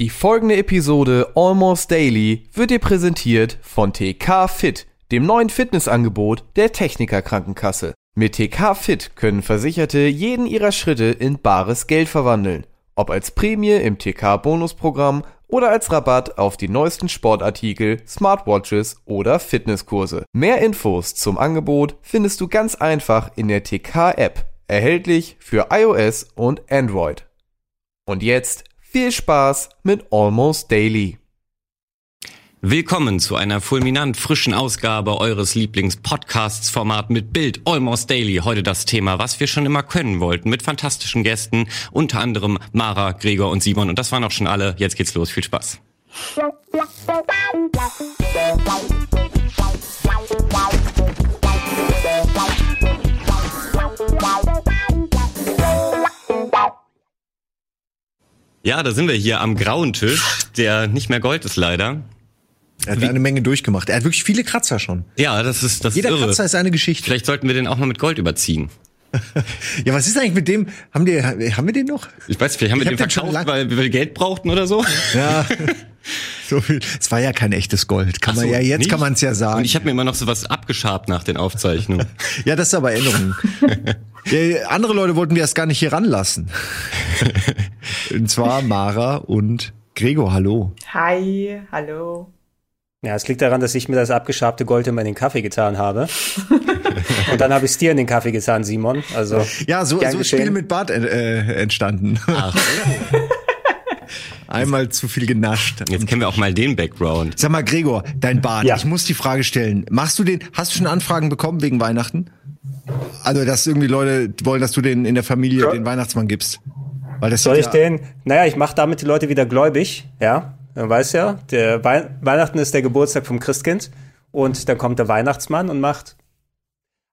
Die folgende Episode Almost Daily wird dir präsentiert von TK Fit, dem neuen Fitnessangebot der Techniker Krankenkasse. Mit TK Fit können Versicherte jeden ihrer Schritte in bares Geld verwandeln. Ob als Prämie im TK Bonusprogramm oder als Rabatt auf die neuesten Sportartikel, Smartwatches oder Fitnesskurse. Mehr Infos zum Angebot findest du ganz einfach in der TK App, erhältlich für iOS und Android. Und jetzt viel Spaß mit Almost Daily. Willkommen zu einer fulminant frischen Ausgabe eures Lieblings-Podcasts-Format mit Bild Almost Daily. Heute das Thema, was wir schon immer können wollten, mit fantastischen Gästen, unter anderem Mara, Gregor und Simon. Und das waren auch schon alle. Jetzt geht's los. Viel Spaß. Ja, da sind wir hier am grauen Tisch, der nicht mehr Gold ist leider. Er hat Wie? eine Menge durchgemacht. Er hat wirklich viele Kratzer schon. Ja, das ist das Jeder ist irre. Kratzer ist eine Geschichte. Vielleicht sollten wir den auch mal mit Gold überziehen. ja, was ist eigentlich mit dem? Haben, die, haben wir den noch? Ich weiß, vielleicht haben ich wir hab den verkauft, weil wir Geld brauchten oder so. Ja. so viel. Es war ja kein echtes Gold. Kann so, man ja jetzt nicht? kann man es ja sagen. Und ich habe mir immer noch so was abgeschabt nach den Aufzeichnungen. ja, das ist aber Erinnerung. ja, andere Leute wollten wir erst gar nicht hier ranlassen. und zwar Mara und Gregor. Hallo. Hi, hallo. Ja, es liegt daran, dass ich mir das abgeschabte Gold immer in den Kaffee getan habe. Und dann habe ich es dir in den Kaffee getan, Simon. Also ja, so, so ist Spiel mit Bart äh, entstanden. Ach. Einmal zu viel genascht. Jetzt kennen wir auch mal den Background. Sag mal, Gregor, dein Bart. Ja. Ich muss die Frage stellen. Machst du den? Hast du schon Anfragen bekommen wegen Weihnachten? Also, dass irgendwie Leute wollen, dass du den in der Familie ja. den Weihnachtsmann gibst. Weil das Soll ich ja den? Naja, ich mache damit die Leute wieder gläubig. Ja, man weiß ja, der Wei Weihnachten ist der Geburtstag vom Christkind und dann kommt der Weihnachtsmann und macht.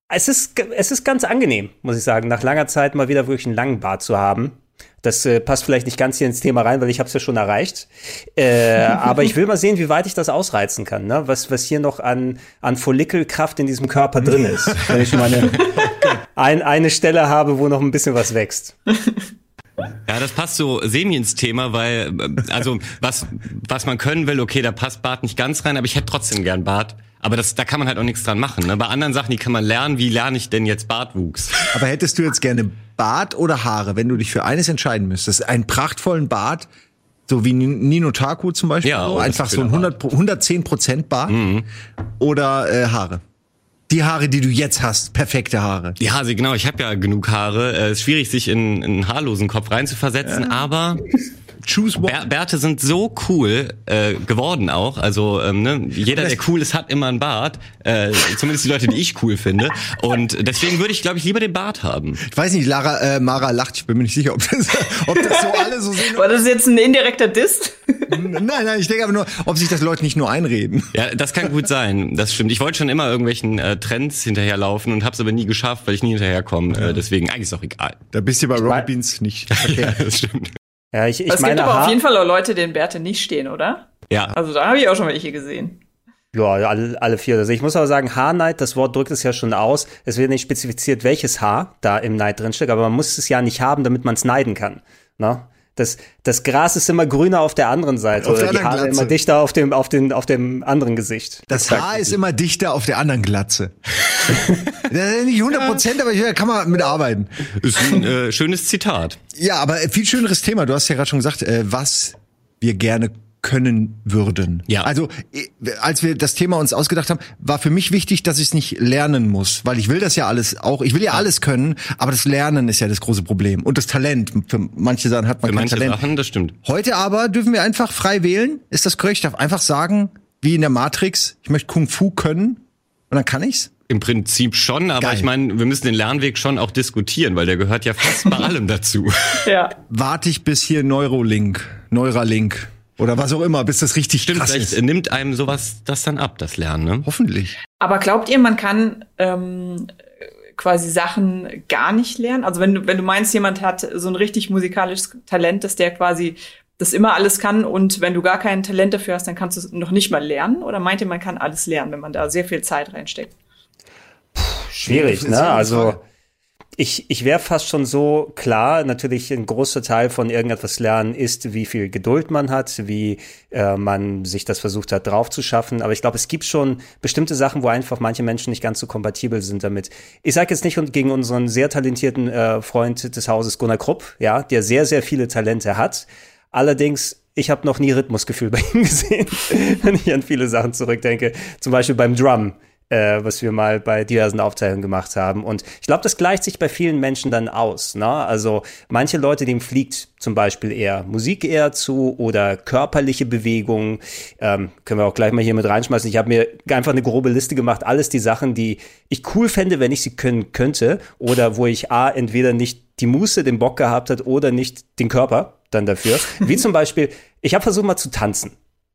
Es ist, es ist ganz angenehm, muss ich sagen, nach langer Zeit mal wieder wirklich einen langen Bart zu haben. Das äh, passt vielleicht nicht ganz hier ins Thema rein, weil ich habe es ja schon erreicht. Äh, aber ich will mal sehen, wie weit ich das ausreizen kann. Ne? Was, was hier noch an, an Follikelkraft in diesem Körper drin ist. Wenn ich schon mal eine, ein, eine Stelle habe, wo noch ein bisschen was wächst. Ja, das passt so semi ins Thema, weil, äh, also, was, was man können will, okay, da passt Bart nicht ganz rein, aber ich hätte trotzdem gern Bart. Aber das, da kann man halt auch nichts dran machen. Ne? Bei anderen Sachen, die kann man lernen, wie lerne ich denn jetzt Bartwuchs? Aber hättest du jetzt gerne Bart oder Haare, wenn du dich für eines entscheiden müsstest? Einen prachtvollen Bart, so wie Nino Taku zum Beispiel, ja, so, einfach so ein 100, 110 Prozent Bart mhm. oder äh, Haare? die Haare, die du jetzt hast, perfekte Haare. Die Haare, genau. Ich habe ja genug Haare. Es äh, ist schwierig, sich in, in einen haarlosen Kopf reinzuversetzen, ja. aber Choose one. Bärte sind so cool äh, geworden auch. Also ähm, ne, jeder, der cool ist, hat immer einen Bart. Äh, zumindest die Leute, die ich cool finde. Und deswegen würde ich, glaube ich, lieber den Bart haben. Ich weiß nicht, Lara, äh, Mara lacht. Ich bin mir nicht sicher, ob das, ob das so alle so sehen. War das jetzt ein indirekter Diss? nein, nein, ich denke aber nur, ob sich das Leute nicht nur einreden. Ja, das kann gut sein. Das stimmt. Ich wollte schon immer irgendwelchen äh, Trends hinterherlaufen und habe es aber nie geschafft, weil ich nie hinterherkomme. Äh, deswegen eigentlich ist auch egal. Da bist du bei Robins nicht. ja, das stimmt. Ja, ich, ich es meine, gibt aber auf jeden Fall auch Leute, denen Bärte nicht stehen, oder? Ja. Also da habe ich auch schon welche gesehen. Ja, alle, alle vier. Also ich muss aber sagen, Haarneid, das Wort drückt es ja schon aus. Es wird nicht spezifiziert, welches Haar da im Neid drinsteckt, aber man muss es ja nicht haben, damit man es neiden kann. Ne? Das, das Gras ist immer grüner auf der anderen Seite auf oder die Haare Glatze. immer dichter auf dem, auf, den, auf dem anderen Gesicht. Das, das Haar ist immer dichter auf der anderen Glatze. nicht 100 Prozent, aber hier kann man mitarbeiten. Ist ein äh, schönes Zitat. Ja, aber viel schöneres Thema. Du hast ja gerade schon gesagt, äh, was wir gerne können würden. Ja. Also als wir das Thema uns ausgedacht haben, war für mich wichtig, dass ich es nicht lernen muss, weil ich will das ja alles auch, ich will ja alles können, aber das Lernen ist ja das große Problem und das Talent. Für manche Sachen hat man für kein manche Talent. Sachen, das stimmt. Heute aber dürfen wir einfach frei wählen. Ist das korrekt? Ich darf einfach sagen, wie in der Matrix, ich möchte Kung Fu können und dann kann ich's. Im Prinzip schon, aber Geil. ich meine, wir müssen den Lernweg schon auch diskutieren, weil der gehört ja fast bei allem dazu. Ja. Warte ich bis hier Neurolink, Neuralink oder was auch immer, bis das richtig Stimmt, krass vielleicht ist. nimmt einem sowas das dann ab, das Lernen, ne? Hoffentlich. Aber glaubt ihr, man kann ähm, quasi Sachen gar nicht lernen? Also wenn du, wenn du meinst, jemand hat so ein richtig musikalisches Talent, dass der quasi das immer alles kann und wenn du gar kein Talent dafür hast, dann kannst du es noch nicht mal lernen? Oder meint ihr, man kann alles lernen, wenn man da sehr viel Zeit reinsteckt? Puh, schwierig, ne? Also ich, ich wäre fast schon so klar, natürlich ein großer Teil von irgendetwas lernen ist, wie viel Geduld man hat, wie äh, man sich das versucht hat drauf zu schaffen. Aber ich glaube, es gibt schon bestimmte Sachen, wo einfach manche Menschen nicht ganz so kompatibel sind damit. Ich sage jetzt nicht gegen unseren sehr talentierten äh, Freund des Hauses Gunnar Krupp, ja, der sehr, sehr viele Talente hat. Allerdings ich habe noch nie Rhythmusgefühl bei ihm gesehen, wenn ich an viele Sachen zurückdenke. Zum Beispiel beim Drum äh, was wir mal bei diversen Aufzeichnungen gemacht haben. Und ich glaube, das gleicht sich bei vielen Menschen dann aus. Ne? Also manche Leute, dem fliegt zum Beispiel eher Musik eher zu oder körperliche Bewegungen. Ähm, können wir auch gleich mal hier mit reinschmeißen. Ich habe mir einfach eine grobe Liste gemacht. Alles die Sachen, die ich cool fände, wenn ich sie können könnte. Oder wo ich A, entweder nicht die Muße, den Bock gehabt hat oder nicht den Körper dann dafür. Wie zum Beispiel, ich habe versucht mal zu tanzen.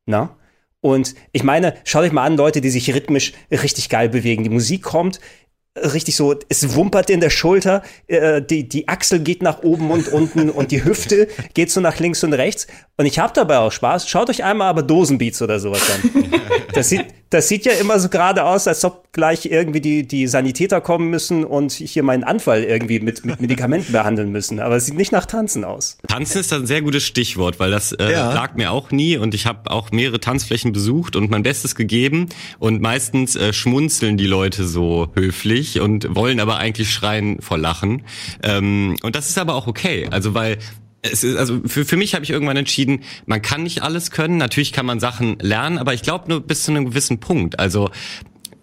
Na? Und ich meine, schaut euch mal an, Leute, die sich rhythmisch richtig geil bewegen. Die Musik kommt, richtig so, es wumpert in der Schulter, äh, die, die Achsel geht nach oben und unten und die Hüfte geht so nach links und rechts. Und ich habe dabei auch Spaß. Schaut euch einmal aber Dosenbeats oder sowas an. Das sieht, das sieht ja immer so gerade aus, als ob gleich irgendwie die, die Sanitäter kommen müssen und hier meinen Anfall irgendwie mit, mit Medikamenten behandeln müssen. Aber es sieht nicht nach Tanzen aus. Tanzen ist ein sehr gutes Stichwort, weil das äh, ja. lag mir auch nie und ich habe auch mehrere Tanzflächen besucht und mein Bestes gegeben. Und meistens äh, schmunzeln die Leute so höflich und wollen aber eigentlich schreien vor Lachen. Ähm, und das ist aber auch okay. Also weil es ist, also für, für mich habe ich irgendwann entschieden, man kann nicht alles können. Natürlich kann man Sachen lernen, aber ich glaube nur bis zu einem gewissen Punkt. Also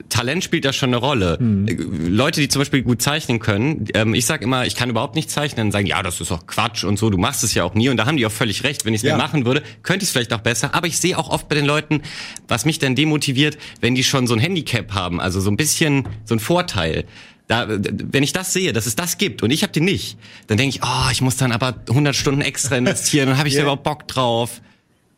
Talent spielt da schon eine Rolle. Mhm. Leute, die zum Beispiel gut zeichnen können, ähm, ich sage immer, ich kann überhaupt nicht zeichnen, dann sagen, ja, das ist doch Quatsch und so, du machst es ja auch nie. Und da haben die auch völlig recht. Wenn ich es ja. mir machen würde, könnte ich es vielleicht auch besser. Aber ich sehe auch oft bei den Leuten, was mich dann demotiviert, wenn die schon so ein Handicap haben, also so ein bisschen so ein Vorteil. Da, wenn ich das sehe, dass es das gibt und ich habe den nicht, dann denke ich, oh, ich muss dann aber 100 Stunden extra investieren und habe ich yeah. da überhaupt Bock drauf?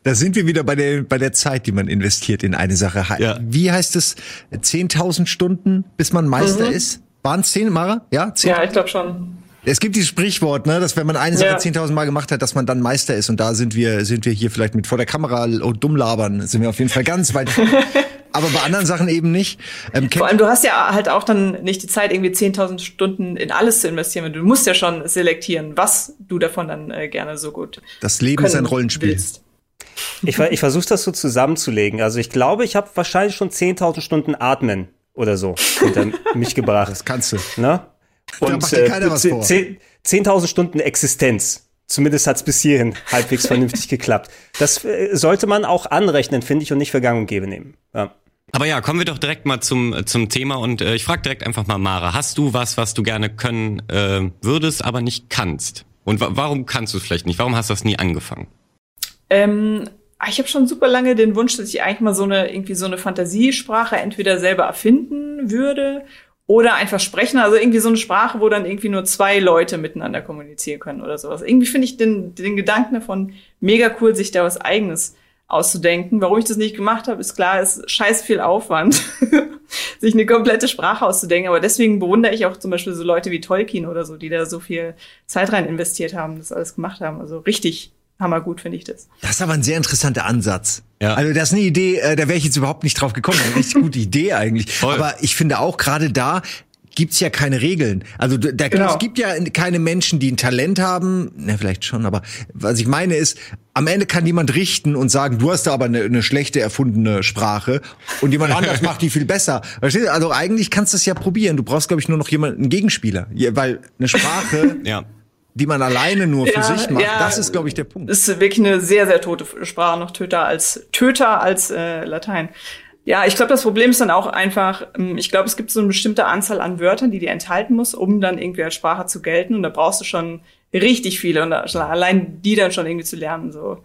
Da sind wir wieder bei der, bei der Zeit, die man investiert in eine Sache. Ja. Wie heißt es? 10.000 Stunden, bis man Meister mhm. ist? Waren es 10, Mara? Ja, 10? ja ich glaube schon. Es gibt dieses Sprichwort, ne, dass wenn man eine Sache ja. 10.000 Mal gemacht hat, dass man dann Meister ist. Und da sind wir, sind wir hier vielleicht mit vor der Kamera und dumm labern, sind wir auf jeden Fall ganz weit aber bei anderen Sachen eben nicht. Ähm, Vor allem, du hast ja halt auch dann nicht die Zeit, irgendwie 10.000 Stunden in alles zu investieren. Du musst ja schon selektieren, was du davon dann äh, gerne so gut. Das Leben ist ein Rollenspiel. Willst. Ich, ich versuche das so zusammenzulegen. Also ich glaube, ich habe wahrscheinlich schon 10.000 Stunden Atmen oder so hinter mich gebracht. Das kannst du. Ne? Und da macht dir keiner äh, was vor. 10.000 Stunden Existenz. Zumindest hat es bis hierhin halbwegs vernünftig geklappt. Das äh, sollte man auch anrechnen, finde ich, und nicht für gang und gäbe nehmen. Ja. Aber ja, kommen wir doch direkt mal zum, zum Thema und äh, ich frage direkt einfach mal Mara, hast du was, was du gerne können äh, würdest, aber nicht kannst? Und wa warum kannst du es vielleicht nicht? Warum hast du das nie angefangen? Ähm, ich habe schon super lange den Wunsch, dass ich eigentlich mal so eine irgendwie so eine Fantasiesprache entweder selber erfinden würde oder einfach sprechen, also irgendwie so eine Sprache, wo dann irgendwie nur zwei Leute miteinander kommunizieren können oder sowas. Irgendwie finde ich den, den Gedanken davon mega cool, sich da was eigenes auszudenken. Warum ich das nicht gemacht habe, ist klar, ist scheiß viel Aufwand, sich eine komplette Sprache auszudenken. Aber deswegen bewundere ich auch zum Beispiel so Leute wie Tolkien oder so, die da so viel Zeit rein investiert haben, das alles gemacht haben. Also richtig hammergut finde ich das. Das ist aber ein sehr interessanter Ansatz. Ja. Also das ist eine Idee, äh, da wäre ich jetzt überhaupt nicht drauf gekommen. Eine richtig gute Idee eigentlich. Voll. Aber ich finde auch gerade da gibt's ja keine Regeln. Also da, genau. es gibt ja keine Menschen, die ein Talent haben. Na, vielleicht schon, aber was ich meine ist, am Ende kann jemand richten und sagen, du hast da aber eine, eine schlechte erfundene Sprache und jemand anders macht die viel besser. Verstehst du? Also eigentlich kannst du es ja probieren. Du brauchst, glaube ich, nur noch jemanden, einen Gegenspieler. Weil eine Sprache, ja. Die man alleine nur für ja, sich macht, ja, das ist, glaube ich, der Punkt. Ist wirklich eine sehr, sehr tote Sprache, noch Töter als Töter als äh, Latein. Ja, ich glaube, das Problem ist dann auch einfach, ähm, ich glaube, es gibt so eine bestimmte Anzahl an Wörtern, die die enthalten muss, um dann irgendwie als Sprache zu gelten. Und da brauchst du schon richtig viele und allein die dann schon irgendwie zu lernen, so.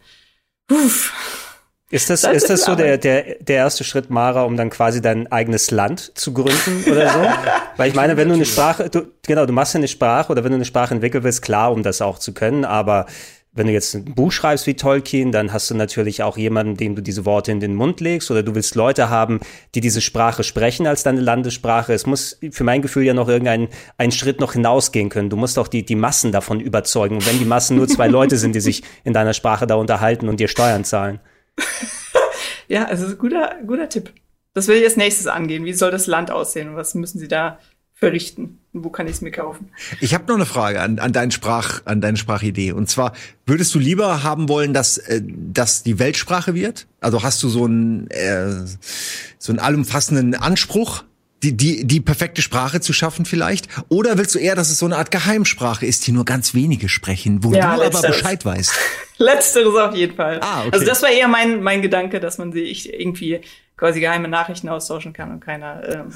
Uff. Ist das, das ist das so der, der, der erste Schritt, Mara, um dann quasi dein eigenes Land zu gründen oder so? Weil ich meine, wenn du eine Sprache, du, genau, du machst ja eine Sprache oder wenn du eine Sprache entwickeln willst, klar, um das auch zu können, aber wenn du jetzt ein Buch schreibst wie Tolkien, dann hast du natürlich auch jemanden, dem du diese Worte in den Mund legst oder du willst Leute haben, die diese Sprache sprechen als deine Landessprache. Es muss für mein Gefühl ja noch irgendein einen Schritt noch hinausgehen können. Du musst auch die, die Massen davon überzeugen. Und wenn die Massen nur zwei Leute sind, die sich in deiner Sprache da unterhalten und dir Steuern zahlen. ja, also guter, guter Tipp. Das will ich als nächstes angehen. Wie soll das Land aussehen? Was müssen Sie da verrichten? Wo kann ich es mir kaufen? Ich habe noch eine Frage an, an, deinen Sprach, an deine Sprachidee. Und zwar, würdest du lieber haben wollen, dass äh, dass die Weltsprache wird? Also hast du so einen, äh, so einen allumfassenden Anspruch, die, die, die perfekte Sprache zu schaffen vielleicht? Oder willst du eher, dass es so eine Art Geheimsprache ist, die nur ganz wenige sprechen, wo ja, du letzteres. aber Bescheid weißt? Letzteres auf jeden Fall. Ah, okay. Also das war eher mein, mein Gedanke, dass man sich irgendwie quasi geheime Nachrichten austauschen kann und keiner ähm,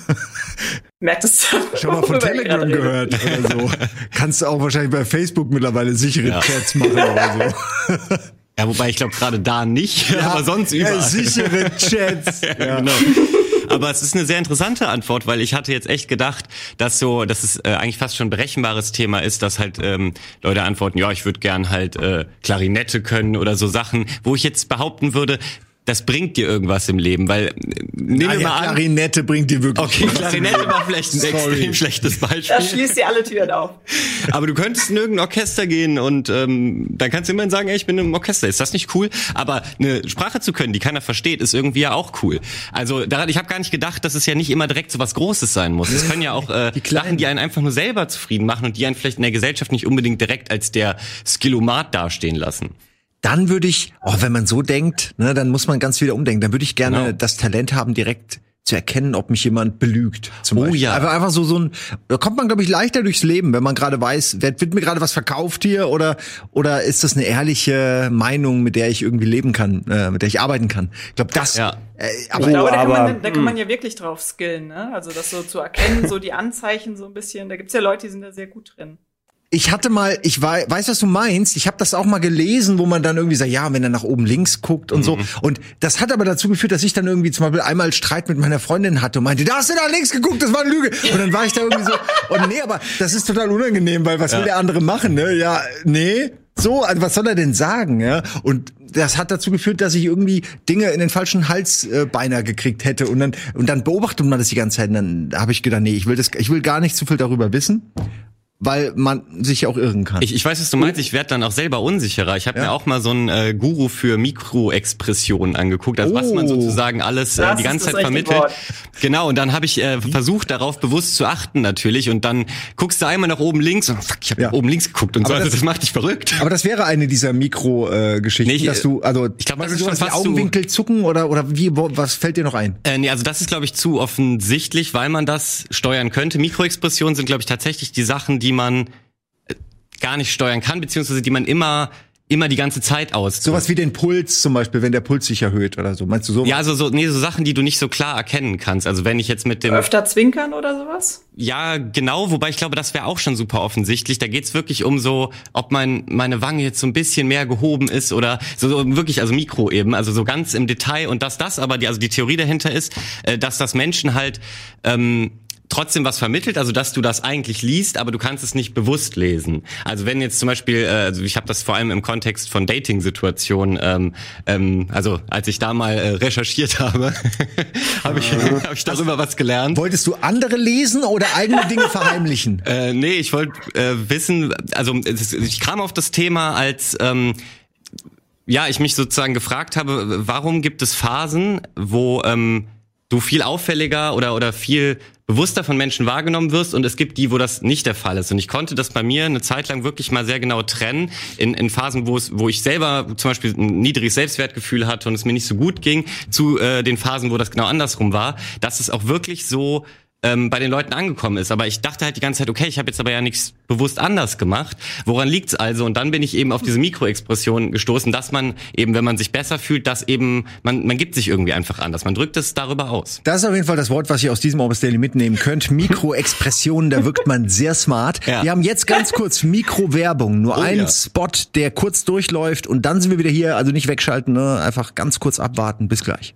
merkt es. Schon mal von Telegram gehört oder so. Kannst du auch wahrscheinlich bei Facebook mittlerweile sichere ja. Chats machen oder so. Ja, wobei ich glaube gerade da nicht, ja, aber sonst überall. Ja, sichere Chats. ja, genau. Aber es ist eine sehr interessante Antwort, weil ich hatte jetzt echt gedacht, dass so, dass es äh, eigentlich fast schon ein berechenbares Thema ist, dass halt ähm, Leute antworten, ja, ich würde gern halt äh, Klarinette können oder so Sachen, wo ich jetzt behaupten würde, das bringt dir irgendwas im Leben, weil äh, nimm ah, ja, mal an. Klarinette bringt dir wirklich Okay, Klarinette war vielleicht ein Sorry. extrem schlechtes Beispiel. Das schließt dir alle Türen auf. Aber du könntest in irgendein Orchester gehen und ähm, dann kannst du immerhin sagen, ey, ich bin im Orchester. Ist das nicht cool? Aber eine Sprache zu können, die keiner versteht, ist irgendwie ja auch cool. Also daran, ich habe gar nicht gedacht, dass es ja nicht immer direkt so was Großes sein muss. Es können ja auch äh, die Sachen, die einen einfach nur selber zufrieden machen und die einen vielleicht in der Gesellschaft nicht unbedingt direkt als der Skillomat dastehen lassen dann würde ich, oh, wenn man so denkt, ne, dann muss man ganz wieder umdenken. Dann würde ich gerne genau. das Talent haben, direkt zu erkennen, ob mich jemand belügt. Zum oh Beispiel. ja. Einfach, einfach so so ein, da kommt man glaube ich leichter durchs Leben, wenn man gerade weiß, wird, wird mir gerade was verkauft hier oder oder ist das eine ehrliche Meinung, mit der ich irgendwie leben kann, äh, mit der ich arbeiten kann. Ich glaube, das. Ja. Äh, aber, ich glaube, da, kann man, da kann man ja wirklich drauf skillen, ne? Also das so zu erkennen, so die Anzeichen so ein bisschen. Da gibt's ja Leute, die sind da sehr gut drin ich hatte mal, ich weiß, weiß was du meinst. Ich habe das auch mal gelesen, wo man dann irgendwie sagt, ja, wenn er nach oben links guckt und mhm. so. Und das hat aber dazu geführt, dass ich dann irgendwie zum Beispiel einmal Streit mit meiner Freundin hatte und meinte, da hast du nach links geguckt, das war eine Lüge. Und dann war ich da irgendwie so, und nee, aber das ist total unangenehm, weil was ja. will der andere machen? Ne? Ja, nee. So, also was soll er denn sagen? Ja? Und das hat dazu geführt, dass ich irgendwie Dinge in den falschen Hals äh, beinahe gekriegt hätte und dann und dann beobachtet man das die ganze Zeit und dann habe ich gedacht, nee, ich will das ich will gar nicht zu viel darüber wissen weil man sich auch irren kann. Ich, ich weiß, was du meinst. Ich werde dann auch selber unsicherer. Ich habe ja. mir auch mal so einen äh, Guru für Mikroexpressionen angeguckt, also oh. was man oh. sozusagen alles äh, die ganze Zeit vermittelt. Wort. Genau, und dann habe ich äh, versucht, darauf bewusst zu achten natürlich. Und dann guckst du einmal nach oben links und fuck, ich habe ja. oben links geguckt und aber so. Also das, das macht dich verrückt. Aber das wäre eine dieser Mikro-Geschichten, äh, nee, dass du, also ich glaube, das ist schon fast Augenwinkel zucken oder oder wie? Was fällt dir noch ein? Äh, nee, also das ist glaube ich zu offensichtlich, weil man das steuern könnte. Mikroexpressionen sind glaube ich tatsächlich die Sachen, die die man äh, gar nicht steuern kann, beziehungsweise die man immer immer die ganze Zeit aus. Sowas wie den Puls zum Beispiel, wenn der Puls sich erhöht oder so. Meinst du so? Ja, also so, nee, so Sachen, die du nicht so klar erkennen kannst. Also wenn ich jetzt mit dem öfter zwinkern oder sowas? Ja, genau. Wobei ich glaube, das wäre auch schon super offensichtlich. Da geht's wirklich um so, ob mein meine Wange jetzt so ein bisschen mehr gehoben ist oder so, so wirklich, also Mikro eben, also so ganz im Detail. Und dass das aber die, also die Theorie dahinter ist, äh, dass das Menschen halt ähm, trotzdem was vermittelt, also dass du das eigentlich liest, aber du kannst es nicht bewusst lesen. Also wenn jetzt zum Beispiel, äh, also ich habe das vor allem im Kontext von Dating-Situationen, ähm, ähm, also als ich da mal äh, recherchiert habe, habe ich, hab ich darüber was gelernt. Wolltest du andere lesen oder eigene Dinge verheimlichen? äh, nee, ich wollte äh, wissen, also ich kam auf das Thema als ähm, ja, ich mich sozusagen gefragt habe, warum gibt es Phasen, wo ähm, du viel auffälliger oder oder viel bewusster von Menschen wahrgenommen wirst und es gibt die, wo das nicht der Fall ist. Und ich konnte das bei mir eine Zeit lang wirklich mal sehr genau trennen in, in Phasen, wo es, wo ich selber zum Beispiel ein niedriges Selbstwertgefühl hatte und es mir nicht so gut ging, zu äh, den Phasen, wo das genau andersrum war, dass es auch wirklich so ähm, bei den Leuten angekommen ist. Aber ich dachte halt die ganze Zeit, okay, ich habe jetzt aber ja nichts bewusst anders gemacht. Woran liegt's also? Und dann bin ich eben auf diese Mikroexpression gestoßen, dass man eben, wenn man sich besser fühlt, dass eben, man, man gibt sich irgendwie einfach anders. Man drückt es darüber aus. Das ist auf jeden Fall das Wort, was ihr aus diesem Orbis Daily mitnehmen könnt. Mikroexpressionen, da wirkt man sehr smart. Ja. Wir haben jetzt ganz kurz Mikrowerbung. Nur oh, ein ja. Spot, der kurz durchläuft und dann sind wir wieder hier. Also nicht wegschalten, ne? einfach ganz kurz abwarten. Bis gleich.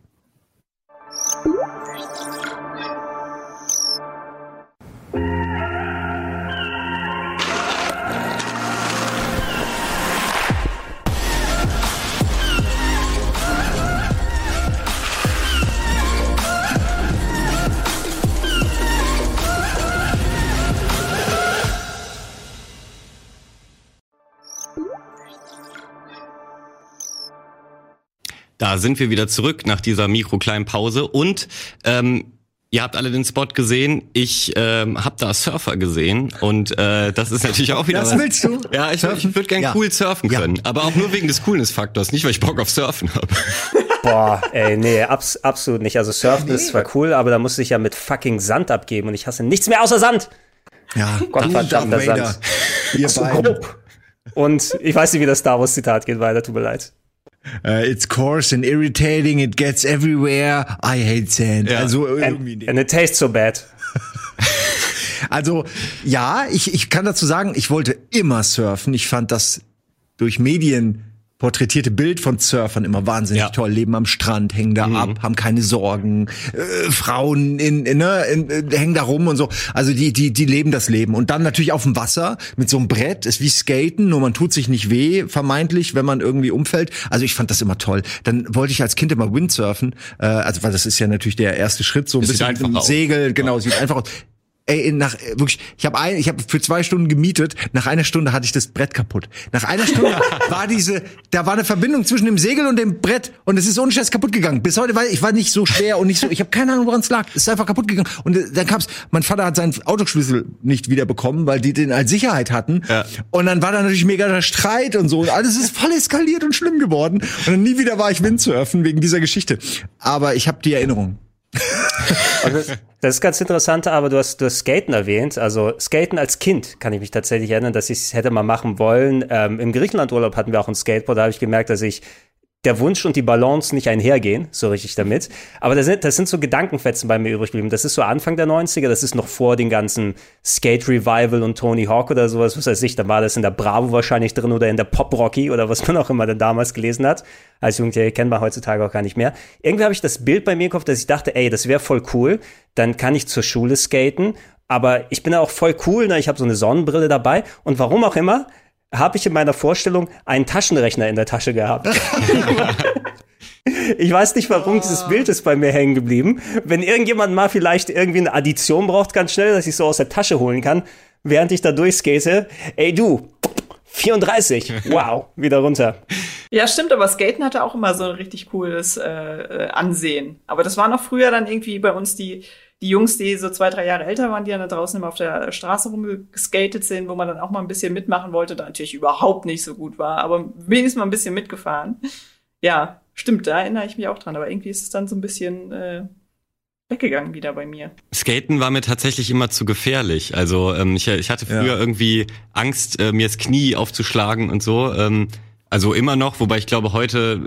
Da sind wir wieder zurück nach dieser mikrokleinen Pause und ähm, ihr habt alle den Spot gesehen. Ich ähm, habe da Surfer gesehen und äh, das ist natürlich auch wieder. Das was. willst du? Ja, ich, ich würde gern Ja. cool surfen Ja. können, aber auch nur wegen des Coolness-Faktors, nicht weil ich Bock auf Surfen habe. Boah, ey, nee, abs absolut nicht. Also Surfen ist zwar cool, aber da musst du dich ja mit fucking Sand abgeben und ich hasse nichts mehr außer Sand. Ja, Gottverdammter. Sand. Ihr beiden. Und ich weiß nicht, wie das Star Wars Zitat geht weiter, tut mir leid. Uh, it's coarse and irritating, it gets everywhere. I hate sand. Ja. Also irgendwie. And, in die- and it tastes so bad. Also ja, ich, ich kann dazu sagen, ich wollte immer surfen. Ich fand das durch Medien porträtierte Bild von Surfern immer wahnsinnig Ja. toll. Leben am Strand, hängen da ab, haben keine Sorgen. Äh, Frauen in, in, ne, in, äh, hängen da rum und so. Also die, die, die leben das Leben. Und dann natürlich auf dem Wasser mit so einem Brett. Ist wie Skaten, nur man tut sich nicht weh, vermeintlich, wenn man irgendwie umfällt. Also ich fand das immer toll. Dann wollte ich als Kind immer Windsurfen. Äh, also weil das ist ja natürlich der erste Schritt, so ein Das bisschen mit dem. Segel, genau, sieht einfach aus. Ey, nach äh, wirklich, ich habe ein, ich habe für zwei Stunden gemietet. Nach einer Stunde hatte ich das Brett kaputt. Nach einer Stunde war diese, da war eine Verbindung zwischen dem Segel und dem Brett und es ist ohne Scheiß kaputt gegangen. Bis heute, weil ich war nicht so schwer und nicht so, ich habe keine Ahnung, woran es lag. Es ist einfach kaputt gegangen. Und äh, dann kam's, mein Vater hat seinen Autoschlüssel nicht wieder bekommen, weil die den als Sicherheit hatten. Ja. Und dann war da natürlich mega der Streit und so. Und alles ist voll eskaliert und schlimm geworden. Und dann nie wieder war ich Windsurfen wegen dieser Geschichte. Aber ich habe die Erinnerung. Das, das ist ganz interessant, aber du hast, du hast Skaten erwähnt. Also Skaten als Kind kann ich mich tatsächlich erinnern, dass ich es hätte mal machen wollen. Ähm, Im Griechenlandurlaub hatten wir auch ein Skateboard, da habe ich gemerkt, dass ich der Wunsch und die Balance nicht einhergehen, so richtig damit. Aber das sind, das sind so Gedankenfetzen bei mir übrig geblieben. Das ist so Anfang der 90er, das ist noch vor den ganzen Skate Revival und Tony Hawk oder sowas, was weiß ich. Da war das in der Bravo wahrscheinlich drin oder in der Pop Rocky oder was man auch immer dann damals gelesen hat. Als Jugendlicher kennt man heutzutage auch gar nicht mehr. Irgendwie habe ich das Bild bei mir im Kopf, dass ich dachte, ey, das wäre voll cool. Dann kann ich zur Schule skaten. Aber ich bin auch voll cool, ne? ich habe so eine Sonnenbrille dabei. Und warum auch immer, habe ich in meiner Vorstellung einen Taschenrechner in der Tasche gehabt. Ich weiß nicht, warum dieses Bild ist bei mir hängen geblieben. Wenn irgendjemand mal vielleicht irgendwie eine Addition braucht, ganz schnell, dass ich so aus der Tasche holen kann, während ich da durchskate. Ey du, 34, wow, wieder runter. Ja, stimmt, aber Skaten hatte auch immer so ein richtig cooles äh, äh, Ansehen. Aber das waren auch früher dann irgendwie bei uns die, die Jungs, die so zwei, drei Jahre älter waren, die dann da draußen immer auf der Straße rumgeskatet sind, wo man dann auch mal ein bisschen mitmachen wollte, da natürlich überhaupt nicht so gut war, aber wenigstens mal ein bisschen mitgefahren. Ja, stimmt, da erinnere ich mich auch dran, aber irgendwie ist es dann so ein bisschen äh, weggegangen wieder bei mir. Skaten war mir tatsächlich immer zu gefährlich. Also ähm, ich, ich hatte früher irgendwie Angst, äh, mir das Knie aufzuschlagen und so. Ähm, also immer noch, wobei ich glaube heute,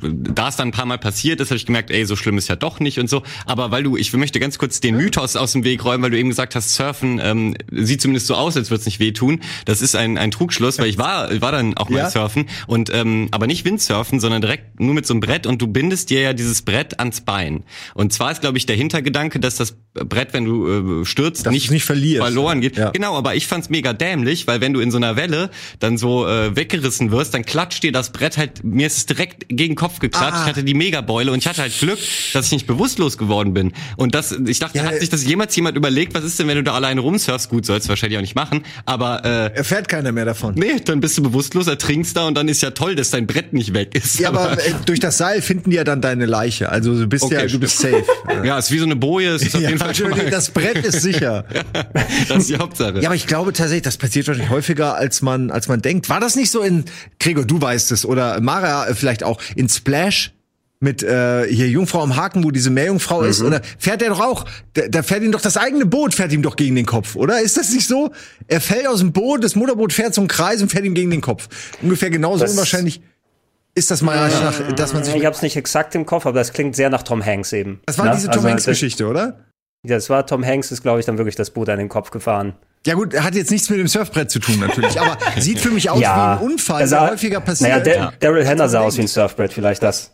da es dann ein paar Mal passiert ist, habe ich gemerkt, ey, so schlimm ist ja doch nicht und so. Aber weil du, ich möchte ganz kurz den Mythos aus dem Weg räumen, weil du eben gesagt hast, Surfen ähm, sieht zumindest so aus, als würde es nicht wehtun. Das ist ein, ein Trugschluss, weil ich war, war dann auch mal Ja? surfen und ähm, aber nicht Windsurfen, sondern direkt nur mit so einem Brett und du bindest dir ja dieses Brett ans Bein. Und zwar ist, glaube ich, der Hintergedanke, dass das Brett, wenn du äh, stürzt, Dass nicht, nicht verlierst. verloren geht. Ja. Genau, aber ich fand's mega dämlich, weil wenn du in so einer Welle dann so äh, weggerissen wirst, dann klatscht dir das Brett halt, mir ist es direkt gegen den Kopf geklatscht, Ah. ich hatte die Megabeule und ich hatte halt Glück, dass ich nicht bewusstlos geworden bin. Und das, ich dachte, Ja, hat sich das jemals jemand überlegt, was ist denn, wenn du da alleine rumsurfst? Gut, sollst du wahrscheinlich auch nicht machen, aber äh, Erfährt keiner mehr davon. nee, dann bist du bewusstlos, ertrinkst da und dann ist ja toll, dass dein Brett nicht weg ist. Ja, aber äh, durch das Seil finden die ja dann deine Leiche. Also du bist Okay, ja, du bist safe. ja, ist wie so eine Boje, es ist auf Ja, jeden Fall schon mal, das Brett ist sicher. das ist die Hauptsache. Ja, aber ich glaube tatsächlich, das passiert wahrscheinlich häufiger, als man, als man denkt. War das nicht so in, Gregor, du weißt es, oder Mara äh, vielleicht auch, in Splash? Mit äh, hier Jungfrau am Haken, wo diese Meerjungfrau ist, oder fährt er doch auch, da, da fährt ihm doch das eigene Boot, fährt ihm doch gegen den Kopf, oder? Ist das nicht so? Er fällt aus dem Boot, das Motorboot fährt zum Kreis und fährt ihm gegen den Kopf. Ungefähr genauso Das- unwahrscheinlich ist das mal, nach, dass man sich. Ich habe es nicht exakt im Kopf, aber das klingt sehr nach Tom Hanks eben. Das war Ne? diese Tom Also, Hanks das- Geschichte, oder? Ja, das war Tom Hanks, ist glaube ich dann wirklich das Boot an den Kopf gefahren. Ja gut, hat jetzt nichts mit dem Surfbrett zu tun natürlich, aber sieht für mich aus wie ein Unfall, er der häufiger passiert. Naja, Ja. Daryl Hannah sah aus wie ein Surfbrett, vielleicht das.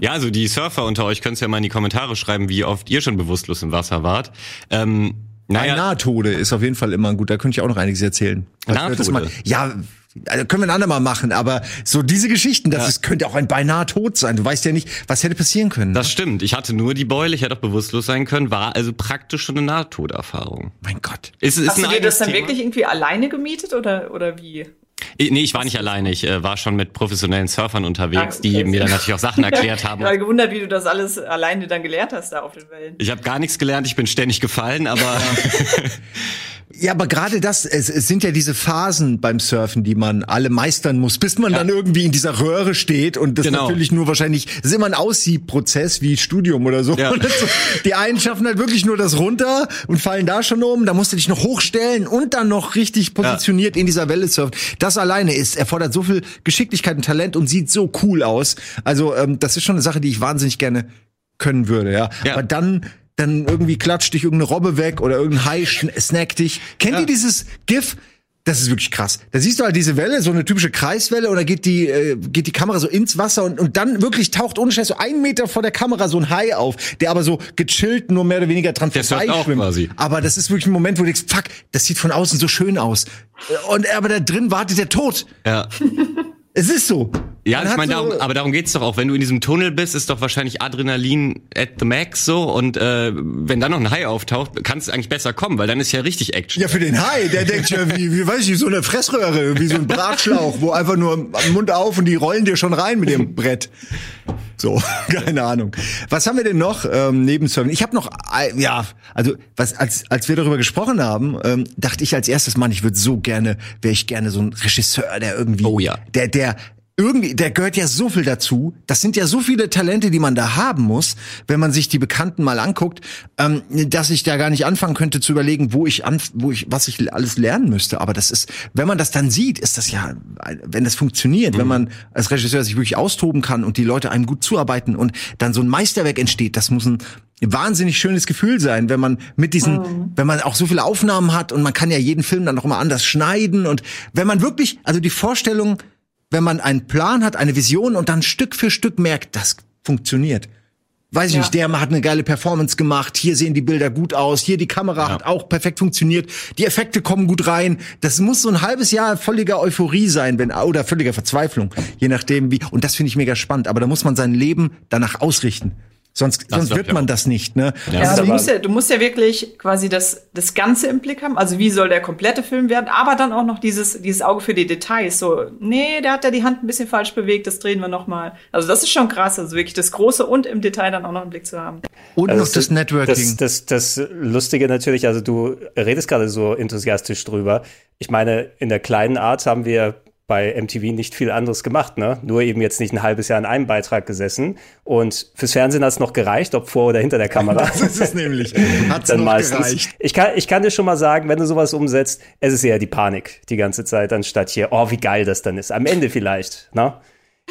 Ja, also die Surfer unter euch könnt ja mal in die Kommentare schreiben, wie oft ihr schon bewusstlos im Wasser wart. Ähm, naja, Nahtode ist auf jeden Fall immer gut. Da könnte ich auch noch einiges erzählen. Nahtode? ja, also können wir ein andermal machen, aber so diese Geschichten, das ist, könnte auch ein beinahe Tod sein. Du weißt ja nicht, was hätte passieren können. das stimmt. Ich hatte nur die Beule, ich hätte auch bewusstlos sein können, war also praktisch schon eine Nahtoderfahrung. mein Gott. Ist, ist Hast du dir das dann Thema. wirklich irgendwie alleine gemietet oder, oder wie? Nee, ich war nicht alleine. Ich äh, war schon mit professionellen Surfern unterwegs, ah, okay. die mir dann natürlich auch Sachen erklärt haben. Ich habe gewundert, wie du das alles alleine dann gelernt hast da auf den Wellen. Ich habe gar nichts gelernt, ich bin ständig gefallen, aber Ja, aber gerade das, es, es sind ja diese Phasen beim Surfen, die man alle meistern muss, bis man ja. dann irgendwie in dieser Röhre steht und das genau. natürlich nur wahrscheinlich, das ist immer ein Aussiebprozess wie Studium oder so. Ja. Die einen schaffen halt wirklich nur das runter und fallen da schon um, da musst du dich noch hochstellen und dann noch richtig positioniert ja. in dieser Welle surfen. Das alleine ist, erfordert so viel Geschicklichkeit und Talent und sieht so cool aus. Also ähm, das ist schon eine Sache, die ich wahnsinnig gerne können würde, ja. ja. Aber dann dann irgendwie klatscht dich irgendeine Robbe weg oder irgendein Hai snackt dich. Kennt ja. ihr dieses GIF? Das ist wirklich krass. Da siehst du halt diese Welle, so eine typische Kreiswelle, oder geht die, äh, geht die Kamera so ins Wasser und, und dann wirklich taucht ohne Scheiß so einen Meter vor der Kamera so ein Hai auf, der aber so gechillt nur mehr oder weniger dran vorbeischwimmt. Aber das ist wirklich ein Moment, wo du denkst, fuck, das sieht von außen so schön aus. Und aber da drin wartet der Tod. Ja. Es ist so. Ja, ich meine, so aber darum geht's doch auch. Wenn du in diesem Tunnel bist, ist doch wahrscheinlich Adrenalin at the max so. Und äh, wenn dann noch ein Hai auftaucht, kann es eigentlich besser kommen, weil dann ist ja richtig Action. Ja, für den Hai, der denkt ja, wie, wie weiß ich, so eine Fressröhre, wie so ein Bratschlauch, wo einfach nur Mund auf und die rollen dir schon rein mit dem Brett. So, keine Ahnung. Was haben wir denn noch ähm, neben Surfen? Ich habe noch, äh, ja, also was als als wir darüber gesprochen haben, ähm, dachte ich als erstes, Mann, ich würde so gerne, wäre ich gerne so ein Regisseur, der irgendwie, oh ja, der der irgendwie, der gehört ja so viel dazu. Das sind ja so viele Talente, die man da haben muss, wenn man sich die Bekannten mal anguckt, ähm, dass ich da gar nicht anfangen könnte zu überlegen, wo ich an, wo ich, was ich alles lernen müsste. Aber das ist, wenn man das dann sieht, ist das ja, wenn das funktioniert, mhm. wenn man als Regisseur sich wirklich austoben kann und die Leute einem gut zuarbeiten und dann so ein Meisterwerk entsteht, das muss ein wahnsinnig schönes Gefühl sein, wenn man mit diesen, mhm. wenn man auch so viele Aufnahmen hat und man kann ja jeden Film dann noch immer anders schneiden und wenn man wirklich, also die Vorstellung, wenn man einen Plan hat, eine Vision und dann Stück für Stück merkt, das funktioniert. Weiß ich ja. nicht, der hat eine geile Performance gemacht, hier sehen die Bilder gut aus, hier die Kamera ja. hat auch perfekt funktioniert, die Effekte kommen gut rein. Das muss so ein halbes Jahr völliger Euphorie sein, wenn oder völliger Verzweiflung, je nachdem wie. Und das finde ich mega spannend. Aber da muss man sein Leben danach ausrichten. Sonst, sonst wird man das nicht, ne? Ja, ja, du, musst ja, du musst ja wirklich quasi das, das Ganze im Blick haben. Also wie soll der komplette Film werden? Aber dann auch noch dieses, dieses Auge für die Details. So, nee, der hat ja die Hand ein bisschen falsch bewegt, das drehen wir noch mal. Also das ist schon krass. Also wirklich das Große und im Detail dann auch noch im Blick zu haben. Und also noch das Networking. Das, das, das Lustige natürlich, also du redest gerade so enthusiastisch drüber. Ich meine, in der kleinen Art haben wir bei MTV nicht viel anderes gemacht, ne? Nur eben jetzt nicht ein halbes Jahr in einem Beitrag gesessen. Und fürs Fernsehen hat es noch gereicht, ob vor oder hinter der Kamera. Das ist es nämlich. Hat's Dann noch meistens. gereicht. Ich kann, ich kann dir schon mal sagen, wenn du sowas umsetzt, es ist eher die Panik die ganze Zeit, anstatt hier, oh, wie geil das dann ist. Am Ende vielleicht, ne?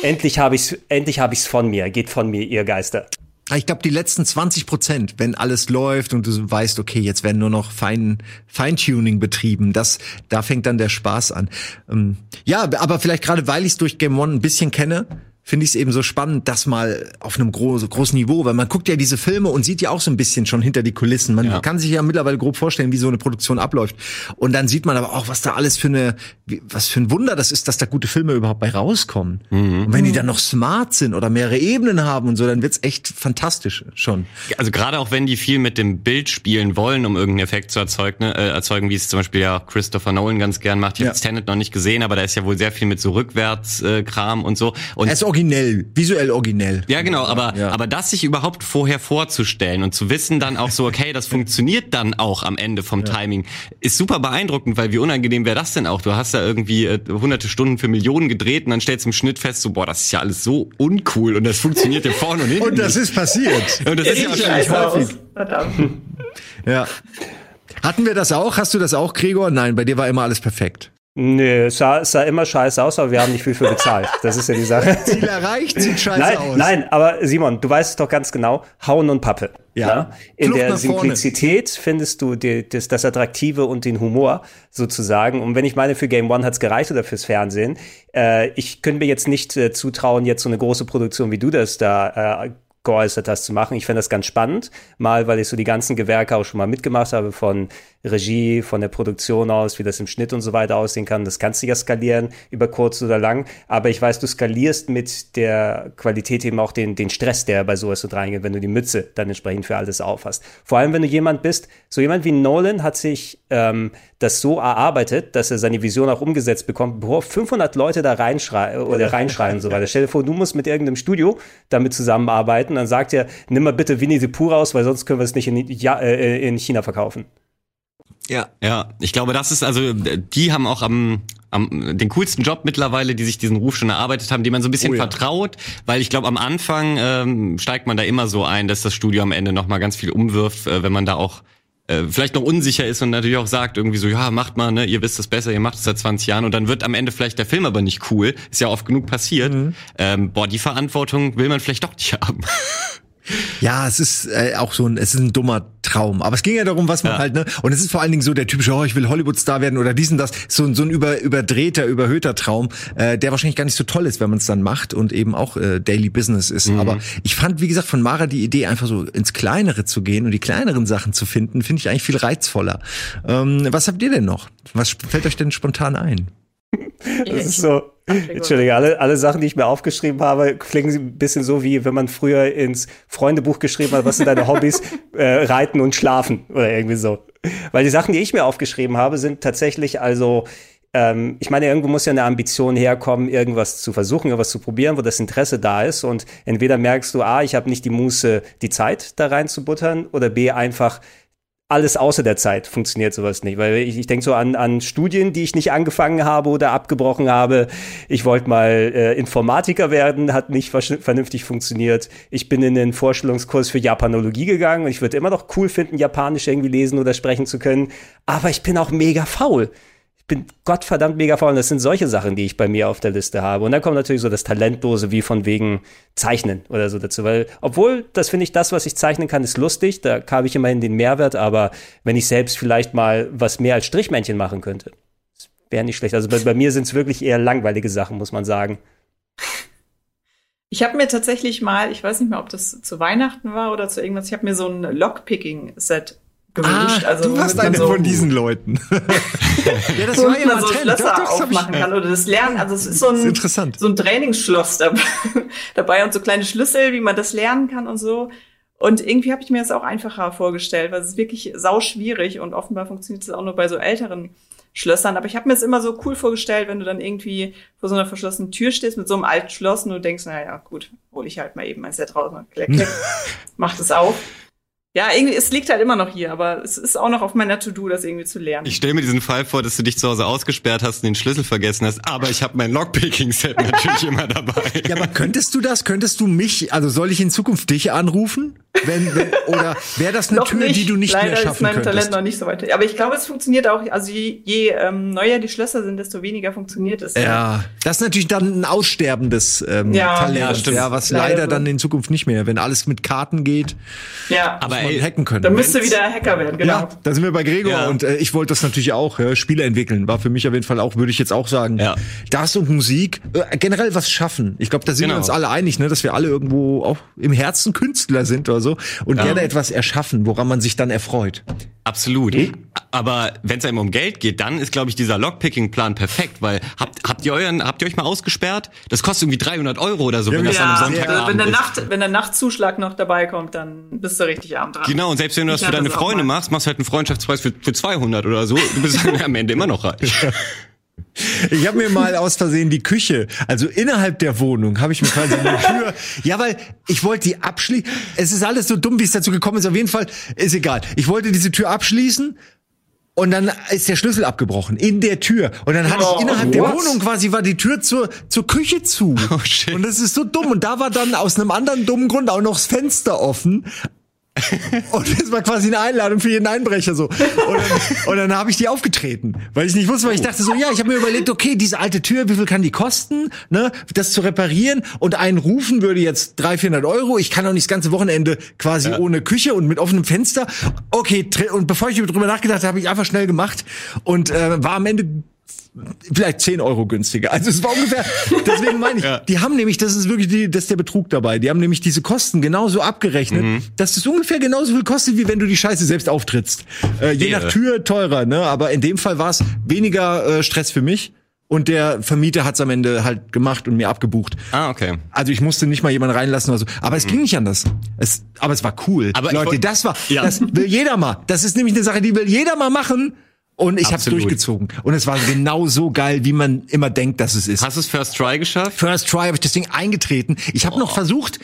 Endlich habe ich's, endlich habe ich's von mir, geht von mir, ihr Geister. Ich glaube, die letzten 20 Prozent, wenn alles läuft und du weißt, okay, jetzt werden nur noch Fein, Feintuning betrieben, das, da fängt dann der Spaß an. Ähm, ja, aber vielleicht gerade, weil ich es durch Game One ein bisschen kenne, finde ich es eben so spannend, das mal auf einem groß, großen Niveau, weil man guckt ja diese Filme und sieht ja auch so ein bisschen schon hinter die Kulissen. Man ja. kann sich ja mittlerweile grob vorstellen, wie so eine Produktion abläuft. Und dann sieht man aber auch, was da alles für eine, was für ein Wunder das ist, dass da gute Filme überhaupt bei rauskommen. Mhm. Und wenn die dann noch smart sind oder mehrere Ebenen haben und so, dann wird's echt fantastisch schon. Also gerade auch wenn die viel mit dem Bild spielen wollen, um irgendeinen Effekt zu erzeugen, ne, äh, erzeugen, wie es zum Beispiel ja Christopher Nolan ganz gern macht. Ich ja. habe Tenet noch nicht gesehen, aber da ist ja wohl sehr viel mit so Rückwärtskram äh, und so. Und originell, visuell originell. Ja, genau, aber, ja. aber das sich überhaupt vorher vorzustellen und zu wissen dann auch so, okay, das funktioniert dann auch am Ende vom ja. Timing, ist super beeindruckend, weil wie unangenehm wäre das denn auch? Du hast da irgendwie äh, hunderte Stunden für Millionen gedreht und dann stellst du im Schnitt fest, so, boah, das ist ja alles so uncool und das funktioniert ja vorne und hinten. Und das ist passiert. Und das ist ja wahrscheinlich häufig. Verdammt. Ja. Hatten wir das auch? Hast du das auch, Gregor? Nein, bei dir war immer alles perfekt. Nö, es sah, sah immer scheiße aus, aber wir haben nicht viel für bezahlt. Das ist ja die Sache. Ziel erreicht, sieht scheiße nein, aus. Nein, aber Simon, du weißt es doch ganz genau, Hauen und Pappe. Ja. ja? In Flucht der Simplizität findest du die, das, das Attraktive und den Humor sozusagen. Und wenn ich meine, für Game One hat's gereicht oder fürs Fernsehen, äh, ich könnte mir jetzt nicht äh, zutrauen, jetzt so eine große Produktion wie du das da äh, geäußert hast zu machen. Ich fände das ganz spannend, mal weil ich so die ganzen Gewerke auch schon mal mitgemacht habe von Regie, von der Produktion aus, wie das im Schnitt und so weiter aussehen kann. Das kannst du ja skalieren über kurz oder lang. Aber ich weiß, du skalierst mit der Qualität eben auch den, den Stress, der bei sowas so reingeht, wenn du die Mütze dann entsprechend für alles aufhast. Vor allem, wenn du jemand bist, so jemand wie Nolan hat sich ähm, das so erarbeitet, dass er seine Vision auch umgesetzt bekommt, bevor 500 Leute da reinschreien oder reinschreien und so weiter. Stell dir vor, du musst mit irgendeinem Studio damit zusammenarbeiten, dann sagt er, nimm mal bitte Winnie the Pooh raus, weil sonst können wir es nicht in, ja, äh, in China verkaufen. Ja. Ja, ich glaube, das ist also, die haben auch am, am den coolsten Job mittlerweile, die sich diesen Ruf schon erarbeitet haben, die man so ein bisschen oh ja. vertraut, weil ich glaube, am Anfang ähm, steigt man da immer so ein, dass das Studio am Ende nochmal ganz viel umwirft, äh, wenn man da auch äh, vielleicht noch unsicher ist und natürlich auch sagt irgendwie so, ja, macht mal, ne, ihr wisst es besser, ihr macht es seit 20 Jahren und dann wird am Ende vielleicht der Film aber nicht cool. Ist ja oft genug passiert. Mhm. Ähm, boah, die Verantwortung will man vielleicht doch nicht haben. Ja, es ist äh, auch so ein, es ist ein dummer Traum. Aber es ging ja darum, was man ja. halt, ne? Und es ist vor allen Dingen so der typische, oh, ich will Hollywood-Star werden oder diesen, das, so, so ein über, überdrehter, überhöhter Traum, äh, der wahrscheinlich gar nicht so toll ist, wenn man es dann macht und eben auch äh, Daily Business ist. Mhm. Aber ich fand, wie gesagt, von Mara die Idee, einfach so ins Kleinere zu gehen und die kleineren Sachen zu finden, finde ich eigentlich viel reizvoller. Ähm, was habt ihr denn noch? Was fällt euch denn spontan ein? Das ist so. Entschuldige, alle, alle Sachen, die ich mir aufgeschrieben habe, klingen ein bisschen so, wie wenn man früher ins Freundebuch geschrieben hat, was sind deine Hobbys? äh, Reiten und Schlafen oder irgendwie so. Weil die Sachen, die ich mir aufgeschrieben habe, sind tatsächlich also ähm, ich meine, irgendwo muss ja eine Ambition herkommen, irgendwas zu versuchen, irgendwas zu probieren, wo das Interesse da ist. Und entweder merkst du, A, ich habe nicht die Muße, die Zeit da rein zu buttern, oder B, einfach, alles außer der Zeit funktioniert sowas nicht. Weil ich, ich denke so an, an Studien, die ich nicht angefangen habe oder abgebrochen habe. Ich wollte mal äh, Informatiker werden, hat nicht vernünftig funktioniert. Ich bin in den Vorstellungskurs für Japanologie gegangen und ich würde immer noch cool finden, Japanisch irgendwie lesen oder sprechen zu können. Aber ich bin auch mega faul bin gottverdammt mega faul. Und das sind solche Sachen, die ich bei mir auf der Liste habe. Und dann kommt natürlich so das Talentlose wie von wegen Zeichnen oder so dazu. Weil, obwohl, das finde ich, das, was ich zeichnen kann, ist lustig. Da habe ich immerhin den Mehrwert. Aber wenn ich selbst vielleicht mal was mehr als Strichmännchen machen könnte, wäre nicht schlecht. Also bei, bei mir sind es wirklich eher langweilige Sachen, muss man sagen. Ich habe mir tatsächlich mal, ich weiß nicht mehr, ob das zu Weihnachten war oder zu irgendwas, ich habe mir so ein Lockpicking-Set gewünscht. Ah, also, du warst einer so, von diesen Leuten. ja, das war immer so Schlösser doch, doch, aufmachen kann oder das Lernen. Also es ist so ein, ist so ein Trainingsschloss dabei, dabei und so kleine Schlüssel, wie man das lernen kann und so. Und irgendwie habe ich mir das auch einfacher vorgestellt, weil es ist wirklich sau schwierig und offenbar funktioniert es auch nur bei so älteren Schlössern. Aber ich habe mir es immer so cool vorgestellt, wenn du dann irgendwie vor so einer verschlossenen Tür stehst mit so einem alten Schloss und du denkst, naja, gut, hole ich halt mal eben mein Set raus und klick, klick, mach das auf. Ja, irgendwie, es liegt halt immer noch hier, aber es ist auch noch auf meiner To-Do, das irgendwie zu lernen. Ich stelle mir diesen Fall vor, dass du dich zu Hause ausgesperrt hast und den Schlüssel vergessen hast, aber ich habe mein Lockpicking-Set natürlich immer dabei. Ja, aber könntest du das? Könntest du mich, also soll ich in Zukunft dich anrufen? Wenn, wenn, oder wäre das eine Tür, nicht. die du nicht Leider mehr schaffen ist mein könntest? Talent noch nicht so weit. Aber ich glaube, es funktioniert auch, also je, je ähm, neuer die Schlösser sind, desto weniger funktioniert es. Ja, ja. das ist natürlich dann ein aussterbendes ähm, ja, Talent, ja, ja, was leider, leider dann in Zukunft nicht mehr, wenn alles mit Karten geht, ja. aber ey, hacken können. Dann müsste wieder Hacker werden, genau. Ja, da sind wir bei Gregor ja. und äh, ich wollte das natürlich auch, ja, Spiele entwickeln, war für mich auf jeden Fall auch, würde ich jetzt auch sagen, ja. das und Musik, äh, generell was schaffen. Ich glaube, da sind genau. wir uns alle einig, ne, dass wir alle irgendwo auch im Herzen Künstler sind oder so und ja. gerne etwas erschaffen, woran man sich dann erfreut. Absolut. Hm? Aber wenn es einem um Geld geht, dann ist, glaube ich, dieser Lockpicking-Plan perfekt, weil habt, habt ihr euren, habt ihr euch mal ausgesperrt? Das kostet irgendwie 300 Euro oder so, ja, wenn das ja, dann am Sonntagabend ja. wenn der Nacht, wenn der Nachtzuschlag noch dabei kommt, dann bist du richtig arm dran. Genau, und selbst wenn du das ich für deine das Freunde machst, machst du halt einen Freundschaftspreis für, für 200 oder so, du bist am Ende immer noch reich. Ich habe mir mal aus Versehen die Küche, also innerhalb der Wohnung, habe ich mir quasi eine Tür. Ja, weil ich wollte die abschließen. Es ist alles so dumm, wie es dazu gekommen ist. Auf jeden Fall ist egal. Ich wollte diese Tür abschließen. Und dann ist der Schlüssel abgebrochen in der Tür. Und dann hatte oh, ich innerhalb what? der Wohnung quasi war die Tür zur, zur Küche zu. Oh, shit. Und das ist so dumm. Und da war dann aus einem anderen dummen Grund auch noch das Fenster offen. Und das war quasi eine Einladung für jeden Einbrecher so. Und dann, und dann habe ich die aufgetreten, weil ich nicht wusste, weil ich dachte so, ja, ich habe mir überlegt, okay, diese alte Tür, wie viel kann die kosten, ne, das zu reparieren und einen rufen würde jetzt 300, 400 Euro. Ich kann auch nicht das ganze Wochenende quasi ja. ohne Küche und mit offenem Fenster. Okay, und bevor ich drüber nachgedacht habe, habe ich einfach schnell gemacht und äh, war am Ende vielleicht 10 Euro günstiger. Also es war ungefähr, deswegen meine ich, ja. die haben nämlich, das ist wirklich die, das ist der Betrug dabei, die haben nämlich diese Kosten genauso abgerechnet, mhm. dass es ungefähr genauso viel kostet, wie wenn du die Scheiße selbst auftrittst. Äh, je nach Tür teurer, ne? Aber in dem Fall war es weniger äh, Stress für mich. Und der Vermieter hat's am Ende halt gemacht und mir abgebucht. Ah, okay. Also ich musste nicht mal jemanden reinlassen oder so. Aber es mhm. ging nicht anders. Es, aber es war cool. Aber Leute, das war, ja. das will jeder mal. Das ist nämlich eine Sache, die will jeder mal machen. Und ich habe durchgezogen. Und es war genau so geil, wie man immer denkt, dass es ist. Hast du es First Try geschafft? First Try habe ich das Ding eingetreten. Ich habe oh. noch versucht,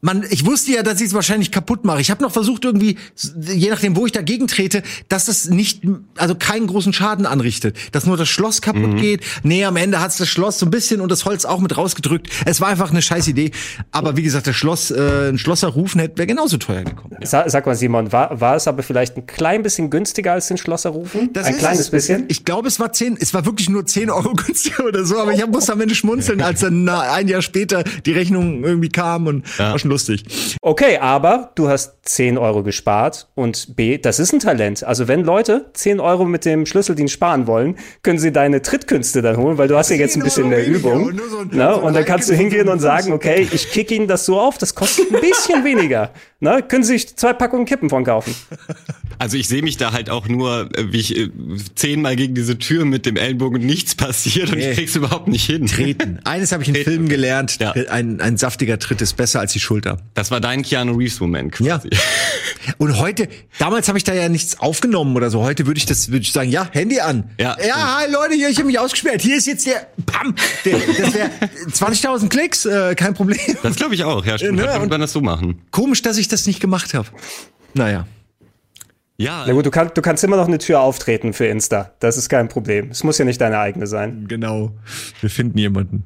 man, ich wusste ja, dass ich es wahrscheinlich kaputt mache. Ich habe noch versucht irgendwie, je nachdem, wo ich dagegen trete, dass es nicht, also keinen großen Schaden anrichtet, dass nur das Schloss kaputt mhm. geht. Nee, am Ende hat's das Schloss so ein bisschen und das Holz auch mit rausgedrückt. Es war einfach eine scheiß Idee. Aber wie gesagt, das Schloss, äh, ein Schlosser rufen hätte wäre genauso teuer gekommen. Sag, sag mal, Simon, war, war es aber vielleicht ein klein bisschen günstiger als den Schlosser rufen? Das ein kleines es. bisschen? Ich glaube, es war zehn, es war wirklich nur zehn Euro günstiger oder so. Aber ich musste am Ende schmunzeln, als dann ein Jahr später die Rechnung irgendwie kam und ja. Lustig. Okay, aber du hast 10 Euro gespart und B, das ist ein Talent. Also wenn Leute 10 Euro mit dem Schlüsseldienst sparen wollen, können sie deine Trittkünste dann holen, weil du hast ja jetzt ein bisschen mehr Übung. So ein, ne? so und dann kannst du hingehen und sagen, okay, ich kick ihnen das so auf, das kostet ein bisschen weniger. Ne? Können sie sich zwei Packungen Kippen von kaufen. Also ich sehe mich da halt auch nur, äh, wie ich äh, zehnmal gegen diese Tür mit dem Ellenbogen nichts passiert und nee. ich krieg's überhaupt nicht hin. Treten. Eines habe ich in Treten. Filmen gelernt, ja. ein, ein saftiger Tritt ist besser als die Schulter. Das war dein Keanu Reeves Moment quasi. Ja. Und heute, damals habe ich da ja nichts aufgenommen oder so. Heute würde ich das, würde ich sagen, ja, Handy an. Ja, ja hi Leute, hier, ich habe mich ausgesperrt. Hier ist jetzt der, pam, der, das wäre 20.000 Klicks, äh, kein Problem. Das glaube ich auch, ja, stimmt. Ne? Und man das so machen. Komisch, dass ich das nicht gemacht habe. Naja. Ja. Na gut, du, kann, du kannst immer noch eine Tür auftreten für Insta. Das ist kein Problem. Es muss ja nicht deine eigene sein. Genau. Wir finden jemanden.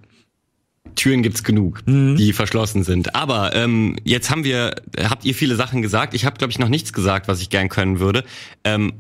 Türen gibt's genug, mhm. die verschlossen sind. Aber ähm, jetzt haben wir, habt ihr viele Sachen gesagt. Ich habe, glaube ich, noch nichts gesagt, was ich gern können würde. Ähm,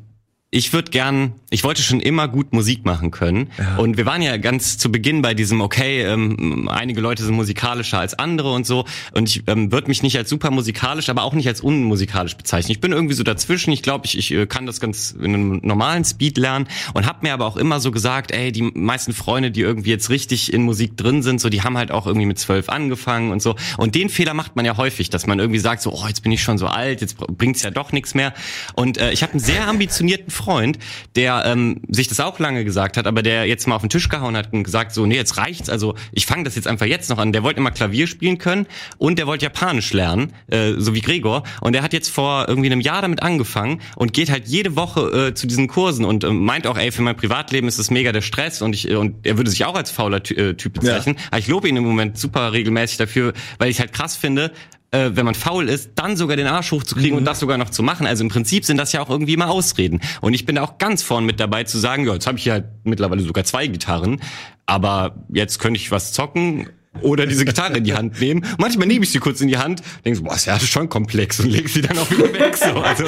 ich würde gern, ich wollte schon immer gut Musik machen können. Ja. Und wir waren ja ganz zu Beginn bei diesem, okay, ähm, einige Leute sind musikalischer als andere und so. Und ich ähm, würde mich nicht als super musikalisch, aber auch nicht als unmusikalisch bezeichnen. Ich bin irgendwie so dazwischen. Ich glaube, ich, ich äh, kann das ganz in einem normalen Speed lernen und habe mir aber auch immer so gesagt, ey, die meisten Freunde, die irgendwie jetzt richtig in Musik drin sind, so die haben halt auch irgendwie mit zwölf angefangen und so. Und den Fehler macht man ja häufig, dass man irgendwie sagt, so, oh, jetzt bin ich schon so alt, jetzt bringt's ja doch nichts mehr. Und äh, ich habe einen sehr ambitionierten Freund, Freund, der ähm, sich das auch lange gesagt hat, aber der jetzt mal auf den Tisch gehauen hat und gesagt, so, nee, jetzt reicht's, also ich fange das jetzt einfach jetzt noch an. Der wollte immer Klavier spielen können und der wollte Japanisch lernen, äh, so wie Gregor. Und der hat jetzt vor irgendwie einem Jahr damit angefangen und geht halt jede Woche äh, zu diesen Kursen und äh, meint auch, ey, für mein Privatleben ist das mega der Stress und ich äh, und er würde sich auch als fauler äh, Typ bezeichnen. Ja. Aber ich lobe ihn im Moment super regelmäßig dafür, weil ich halt krass finde, äh, wenn man faul ist, dann sogar den Arsch hochzukriegen mhm. und das sogar noch zu machen. Also im Prinzip sind das ja auch irgendwie immer Ausreden. Und ich bin da auch ganz vorn mit dabei zu sagen, ja, jetzt habe ich hier halt mittlerweile sogar zwei Gitarren, aber jetzt könnte ich was zocken oder diese Gitarre in die Hand nehmen. Manchmal nehme ich sie kurz in die Hand, denke so, boah, ist ja schon komplex und lege sie dann auch wieder weg. So. Also,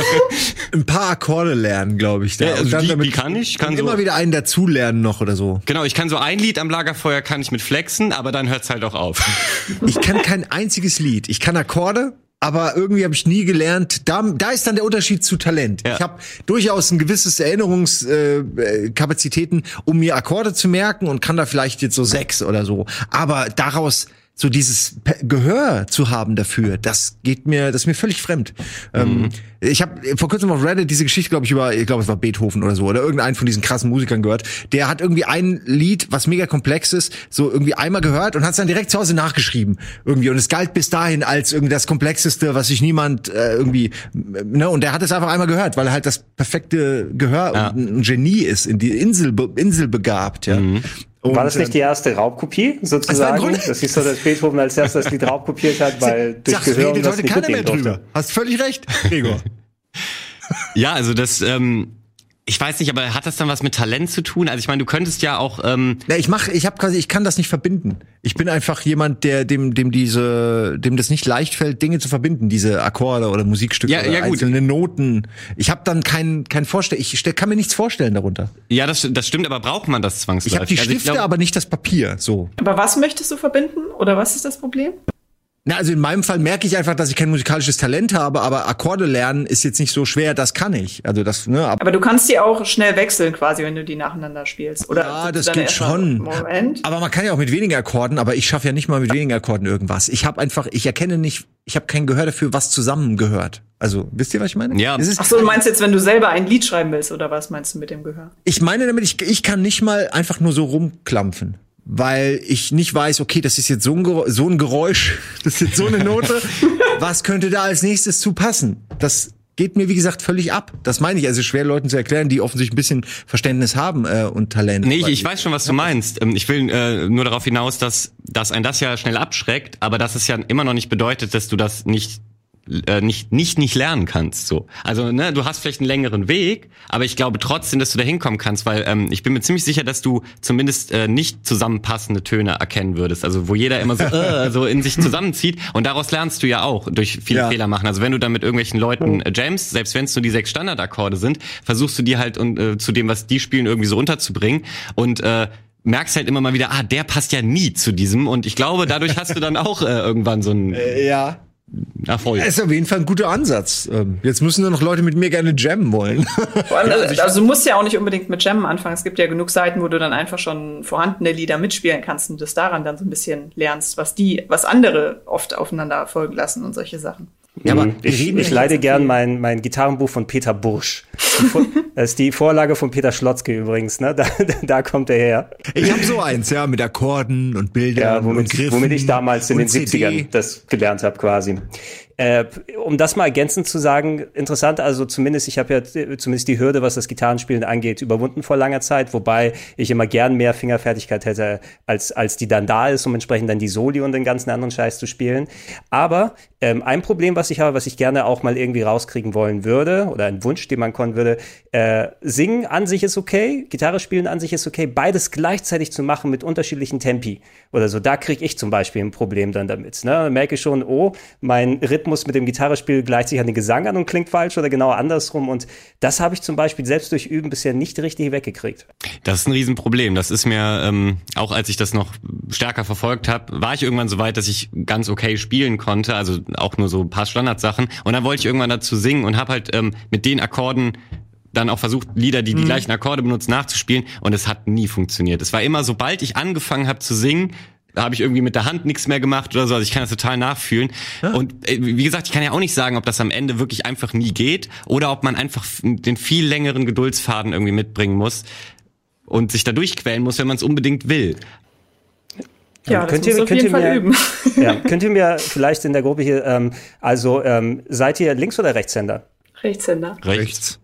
Ein paar Akkorde lernen, glaube ich. Da. Ja, also die, die, kann ich. Kann so, immer wieder einen dazulernen noch oder so. Genau, ich kann so ein Lied am Lagerfeuer kann ich mit flexen, aber dann hört's halt auch auf. Ich kann kein einziges Lied. Ich kann Akkorde, aber irgendwie habe ich nie gelernt. Da, da ist dann der Unterschied zu Talent. Ja. Ich habe durchaus ein gewisses Erinnerungskapazitäten, äh, um mir Akkorde zu merken und kann da vielleicht jetzt so sechs oder so. Aber daraus so dieses Gehör zu haben dafür, das geht mir, das ist mir völlig fremd. Ähm, mhm. ich habe vor kurzem auf Reddit diese Geschichte, glaube ich, über, ich glaube, es war Beethoven oder so, oder irgendeinen von diesen krassen Musikern gehört. Der hat irgendwie ein Lied, was mega komplex ist, so irgendwie einmal gehört und hat es dann direkt zu Hause nachgeschrieben. Irgendwie. Und es galt bis dahin als irgendwie das Komplexeste, was sich niemand äh, irgendwie, ne, und der hat es einfach einmal gehört, weil er halt das perfekte Gehör ja. und ein Genie ist, in die Insel, Insel begabt, ja. Mhm. Und, war das nicht die erste Raubkopie sozusagen? Das, das ist so, dass Beethoven als erstes das Lied raubkopiert hat, weil durch Sag's, Gehör das nicht keiner mehr drüber. Hast völlig recht, Gregor. ja, also das ähm, ich weiß nicht, aber hat das dann was mit Talent zu tun? Also ich meine, du könntest ja auch. Ähm Na, ich mache, ich habe quasi, ich kann das nicht verbinden. Ich bin einfach jemand, der dem, dem diese, dem das nicht leicht fällt, Dinge zu verbinden, diese Akkorde oder Musikstücke ja, oder ja, einzelne Noten. Ich habe dann kein, kein Vorstell, ich stell, kann mir nichts vorstellen darunter. Ja, das, das stimmt, aber braucht man das zwangsläufig? Ich habe die also Stifte, glaub, aber nicht das Papier. So. Aber was möchtest du verbinden oder was ist das Problem? Na, also in meinem Fall merke ich einfach, dass ich kein musikalisches Talent habe, aber Akkorde lernen ist jetzt nicht so schwer, das kann ich. Also das, ne, aber du kannst die auch schnell wechseln quasi, wenn du die nacheinander spielst. Oder ja, das geht schon. Moment. Aber man kann ja auch mit weniger Akkorden, aber ich schaffe ja nicht mal mit weniger Akkorden irgendwas. Ich habe einfach, ich erkenne nicht, ich habe kein Gehör dafür, was zusammengehört. Also, wisst ihr, was ich meine? Ja. Ach so, du meinst jetzt, wenn du selber ein Lied schreiben willst, oder was meinst du mit dem Gehör? Ich meine damit, ich, ich kann nicht mal einfach nur so rumklampfen weil ich nicht weiß, okay, das ist jetzt so ein, Geräusch, so ein Geräusch, das ist jetzt so eine Note, was könnte da als nächstes zu passen? Das geht mir, wie gesagt, völlig ab. Das meine ich, also schwer Leuten zu erklären, die offensichtlich ein bisschen Verständnis haben äh, und Talent. Nee, ich, ich weiß schon, was du meinst. Ähm, ich will äh, nur darauf hinaus, dass, dass ein das ja schnell abschreckt, aber dass es ja immer noch nicht bedeutet, dass du das nicht äh, nicht nicht nicht lernen kannst so. Also ne du hast vielleicht einen längeren Weg aber ich glaube trotzdem dass du da hinkommen kannst weil ähm, ich bin mir ziemlich sicher dass du zumindest äh, nicht zusammenpassende Töne erkennen würdest. Also wo jeder immer so äh, so in sich zusammenzieht. Und daraus lernst du ja auch durch viele ja. Fehler machen. Also wenn du dann mit irgendwelchen Leuten äh, jamst selbst wenn es nur die sechs Standardakkorde sind versuchst du die halt und äh, zu dem was die spielen irgendwie so unterzubringen. Und äh, merkst halt immer mal wieder, ah, der passt ja nie zu diesem. Und ich glaube, dadurch hast du dann auch äh, irgendwann so ein äh, ja. Erfolg. Das ist auf jeden Fall ein guter Ansatz. Ähm, jetzt müssen nur noch Leute mit mir gerne jammen wollen. also, also du musst ja auch nicht unbedingt mit Jammen anfangen. Es gibt ja genug Seiten, wo du dann einfach schon vorhandene Lieder mitspielen kannst und das daran dann so ein bisschen lernst, was die, was andere oft aufeinander folgen lassen und solche Sachen. Ja, aber ich, ich leide gern mein, mein Gitarrenbuch von Peter Bursch. Das ist die Vorlage von Peter Schlotzke übrigens, ne? Da, da kommt er her. Ich habe so eins, ja, mit Akkorden und Bildern ja, womit, und Griffen. Womit ich damals in den CD. 70ern das gelernt habe quasi. Äh, um das mal ergänzend zu sagen, interessant, also zumindest, ich habe ja zumindest die Hürde, was das Gitarrenspielen angeht, überwunden vor langer Zeit, wobei ich immer gern mehr Fingerfertigkeit hätte, als, als die dann da ist, um entsprechend dann die Soli und den ganzen anderen Scheiß zu spielen. Aber ähm, ein Problem, was ich habe, was ich gerne auch mal irgendwie rauskriegen wollen würde, oder ein Wunsch, den man kommen würde, äh, singen an sich ist okay, Gitarre spielen an sich ist okay, beides gleichzeitig zu machen mit unterschiedlichen Tempi oder so, da kriege ich zum Beispiel ein Problem dann damit. Ne? Merke schon, oh, mein Rhythmus mit dem Gitarrespiel gleicht sich an den Gesang an und klingt falsch oder genau andersrum. Und das habe ich zum Beispiel selbst durch Üben bisher nicht richtig weggekriegt. Das ist ein Riesenproblem. Das ist mir, ähm, auch als ich das noch stärker verfolgt habe, war ich irgendwann so weit, dass ich ganz okay spielen konnte, also auch nur so ein paar Standardsachen. Und dann wollte ich irgendwann dazu singen und habe halt ähm, mit den Akkorden dann auch versucht, Lieder, die die mhm. gleichen Akkorde benutzen, nachzuspielen und es hat nie funktioniert. Es war immer, sobald ich angefangen habe zu singen, da habe ich irgendwie mit der Hand nichts mehr gemacht oder so. Also ich kann das total nachfühlen. Ja. Und äh, wie gesagt, ich kann ja auch nicht sagen, ob das am Ende wirklich einfach nie geht oder ob man einfach den viel längeren Geduldsfaden irgendwie mitbringen muss und sich da durchquälen muss, wenn man es unbedingt will. Ja, das könnt ihr, auf könnt jeden ihr Fall mir, üben. Ja, könnt ihr mir vielleicht in der Gruppe hier, ähm, also ähm, seid ihr Links- oder Rechtshänder? Rechtshänder. Rechts.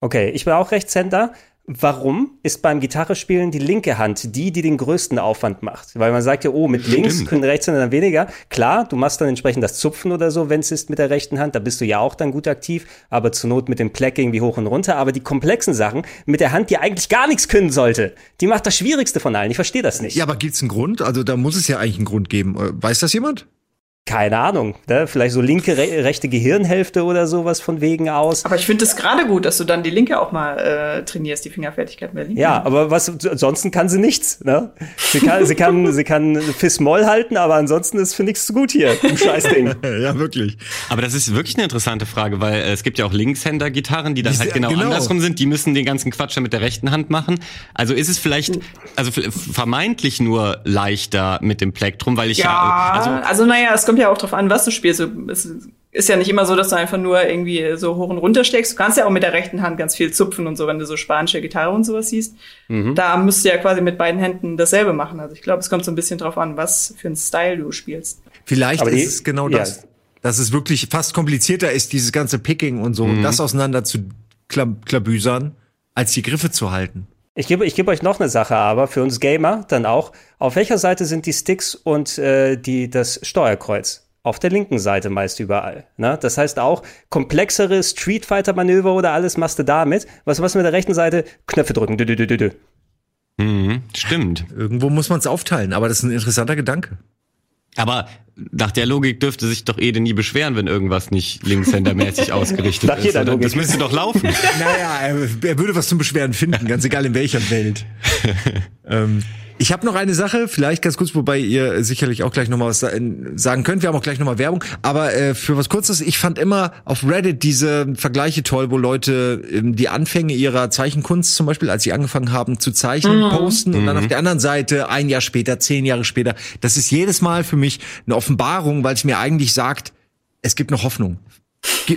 Okay, ich bin auch Rechtshänder. Warum ist beim Gitarrespielen die linke Hand die, die den größten Aufwand macht? Weil man sagt ja, oh, mit links Stimmt. können Rechtshänder dann weniger. Klar, du machst dann entsprechend das Zupfen oder so, wenn es ist mit der rechten Hand, da bist du ja auch dann gut aktiv, aber zur Not mit dem Plecking wie hoch und runter. Aber die komplexen Sachen mit der Hand, die eigentlich gar nichts können sollte, die macht das Schwierigste von allen. Ich verstehe das nicht. Ja, aber gibt's einen Grund? Also da muss es ja eigentlich einen Grund geben. Äh, weiß das jemand? Keine Ahnung, ne? vielleicht so linke, re rechte Gehirnhälfte oder sowas von wegen aus. Aber ich finde es gerade gut, dass du dann die linke auch mal äh, trainierst, die Fingerfertigkeit mehr linken. Ja, aber was ansonsten kann sie nichts. Ne? Sie kann, sie kann, sie kann Fis Moll halten, aber ansonsten ist für nichts zu gut hier, im Scheißding. ja, wirklich. Aber das ist wirklich eine interessante Frage, weil äh, es gibt ja auch Linkshänder-Gitarren, die dann halt genau, genau, andersrum sind. Die müssen den ganzen Quatsch dann mit der rechten Hand machen. Also ist es vielleicht, also vermeintlich nur leichter mit dem Plektrum, weil ich ja, ja also, also naja, es kommt ja auch drauf an, was du spielst. Es ist ja nicht immer so, dass du einfach nur irgendwie so hoch und runter steckst. Du kannst ja auch mit der rechten Hand ganz viel zupfen und so, wenn du so spanische Gitarre und sowas siehst. Mhm. Da musst du ja quasi mit beiden Händen dasselbe machen. Also ich glaube, es kommt so ein bisschen drauf an, was für einen Style du spielst. Vielleicht Aber ist es genau das. Ja. Dass es wirklich fast komplizierter ist, dieses ganze Picking und so, mhm. das auseinander zu klabüsern, als die Griffe zu halten. Ich gebe, ich gebe euch noch eine Sache, aber für uns Gamer dann auch. Auf welcher Seite sind die Sticks und äh, die, das Steuerkreuz? Auf der linken Seite meist überall. Ne? Das heißt auch, komplexere Street Fighter Manöver oder alles machst du damit. Was machst du mit der rechten Seite? Knöpfe drücken. Dü, dü, dü, dü. Mhm, stimmt. Irgendwo muss man es aufteilen, aber das ist ein interessanter Gedanke. Aber nach der Logik dürfte sich doch Ede nie beschweren, wenn irgendwas nicht linkshändermäßig ausgerichtet nach ist. Oder? Das müsste doch laufen. naja, er, er, würde was zum Beschweren finden, ganz egal in welcher Welt. ähm, Ich habe noch eine Sache, vielleicht ganz kurz, wobei ihr sicherlich auch gleich noch mal was sagen könnt. Wir haben auch gleich noch mal Werbung. Aber äh, für was Kurzes, ich fand immer auf Reddit diese Vergleiche toll, wo Leute ähm, die Anfänge ihrer Zeichenkunst zum Beispiel, als sie angefangen haben zu zeichnen, mhm. posten und dann auf mhm. der anderen Seite ein Jahr später, zehn Jahre später. Das ist jedes Mal für mich eine Offenbarung, weil es mir eigentlich sagt, es gibt noch Hoffnung.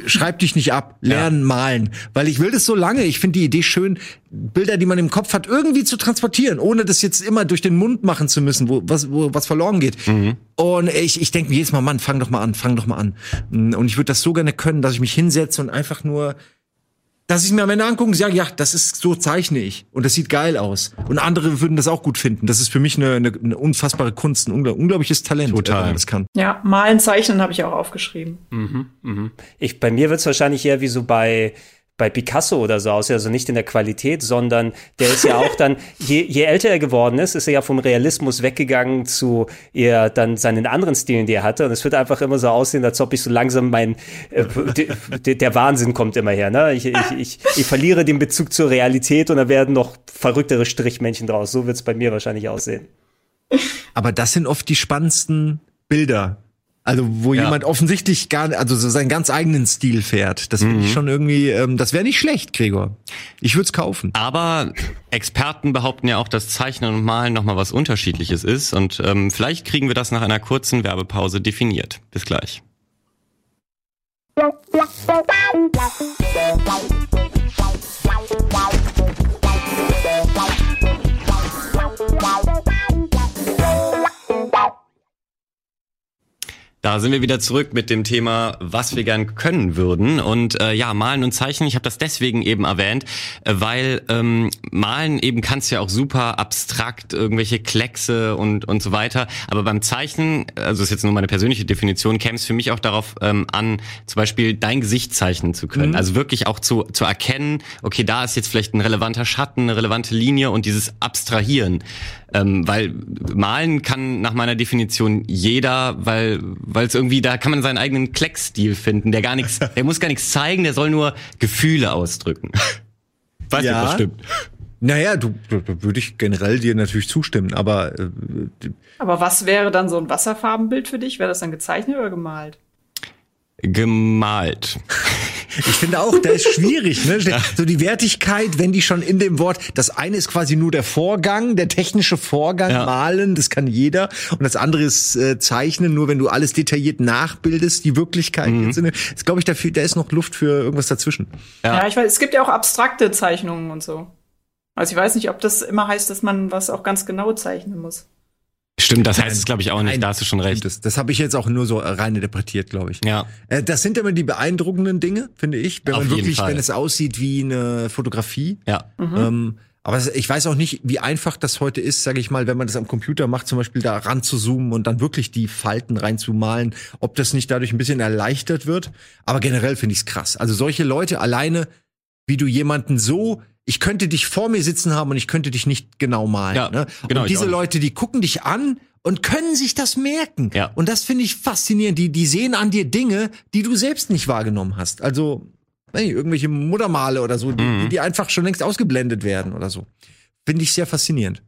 Schreib dich nicht ab, lernen, ja. malen. Weil ich will das so lange. Ich finde die Idee schön, Bilder, die man im Kopf hat, irgendwie zu transportieren, ohne das jetzt immer durch den Mund machen zu müssen, wo was, wo was verloren geht. Mhm. Und ich, ich denke mir jedes Mal, Mann, fang doch mal an, fang doch mal an. Und ich würde das so gerne können, dass ich mich hinsetze und einfach nur dass ich mir am Ende angucke und sage, ja, das ist, so zeichne ich. Und das sieht geil aus. Und andere würden das auch gut finden. Das ist für mich eine, eine, eine unfassbare Kunst, ein unglaubliches Talent, Total. wenn man das kann. Ja, malen, zeichnen habe ich auch aufgeschrieben. Mhm, mhm. Ich, bei mir wird es wahrscheinlich eher wie so bei bei Picasso oder so aus, also nicht in der Qualität, sondern der ist ja auch dann, je, je älter er geworden ist, ist er ja vom Realismus weggegangen zu eher dann seinen anderen Stilen, die er hatte. Und es wird einfach immer so aussehen, als ob ich so langsam mein, äh, de, der Wahnsinn kommt immer her. Ne? Ich, ich, ich, ich verliere den Bezug zur Realität und da werden noch verrücktere Strichmännchen draus. So wird es bei mir wahrscheinlich aussehen. Aber das sind oft die spannendsten Bilder, also wo ja. jemand offensichtlich gar, also so seinen ganz eigenen Stil fährt. Das finde ich mhm. schon irgendwie, ähm, das wäre nicht schlecht, Gregor. Ich würde es kaufen. Aber Experten behaupten ja auch, dass Zeichnen und Malen nochmal was Unterschiedliches ist. Und ähm, vielleicht kriegen wir das nach einer kurzen Werbepause definiert. Bis gleich. Da sind wir wieder zurück mit dem Thema, was wir gern können würden. Und äh, ja, malen und zeichnen, ich habe das deswegen eben erwähnt, äh, weil ähm, malen eben kannst ja auch super abstrakt, irgendwelche Kleckse und, und so weiter. Aber beim Zeichnen, also ist jetzt nur meine persönliche Definition, käme es für mich auch darauf ähm, an, zum Beispiel dein Gesicht zeichnen zu können. Mhm. Also wirklich auch zu, zu erkennen, okay, da ist jetzt vielleicht ein relevanter Schatten, eine relevante Linie und dieses Abstrahieren. Ähm, weil malen kann nach meiner Definition jeder, weil weil es irgendwie da kann man seinen eigenen Kleckstil finden, der gar nichts, der muss gar nichts zeigen, der soll nur Gefühle ausdrücken. Weiß ja. nicht, was stimmt. Naja, du, du würde ich generell dir natürlich zustimmen, aber äh, aber was wäre dann so ein Wasserfarbenbild für dich? Wäre das dann gezeichnet oder gemalt? Gemalt. Ich finde auch, da ist schwierig, ne? So die Wertigkeit, wenn die schon in dem Wort, das eine ist quasi nur der Vorgang, der technische Vorgang, ja. malen, das kann jeder. Und das andere ist äh, zeichnen, nur wenn du alles detailliert nachbildest, die Wirklichkeit. Mhm. Jetzt glaube ich, dafür, da ist noch Luft für irgendwas dazwischen. Ja. ja, ich weiß, es gibt ja auch abstrakte Zeichnungen und so. Also ich weiß nicht, ob das immer heißt, dass man was auch ganz genau zeichnen muss. Stimmt, das heißt es glaube ich auch nicht, Nein, da hast du schon recht. Das, das habe ich jetzt auch nur so rein interpretiert, glaube ich. Ja. Äh, das sind immer die beeindruckenden Dinge, finde ich, wenn Auf man wirklich, Fall. wenn es aussieht wie eine Fotografie. Ja. Mhm. Ähm, aber ich weiß auch nicht, wie einfach das heute ist, sage ich mal, wenn man das am Computer macht, zum Beispiel da ran zu zoomen und dann wirklich die Falten reinzumalen, ob das nicht dadurch ein bisschen erleichtert wird. Aber generell finde ich es krass. Also solche Leute alleine, wie du jemanden so ich könnte dich vor mir sitzen haben und ich könnte dich nicht genau malen. Ja, ne? genau, und diese Leute, die gucken dich an und können sich das merken. Ja. Und das finde ich faszinierend. Die, die sehen an dir Dinge, die du selbst nicht wahrgenommen hast. Also hey, irgendwelche Muttermale oder so, mhm. die, die einfach schon längst ausgeblendet werden oder so. Finde ich sehr faszinierend.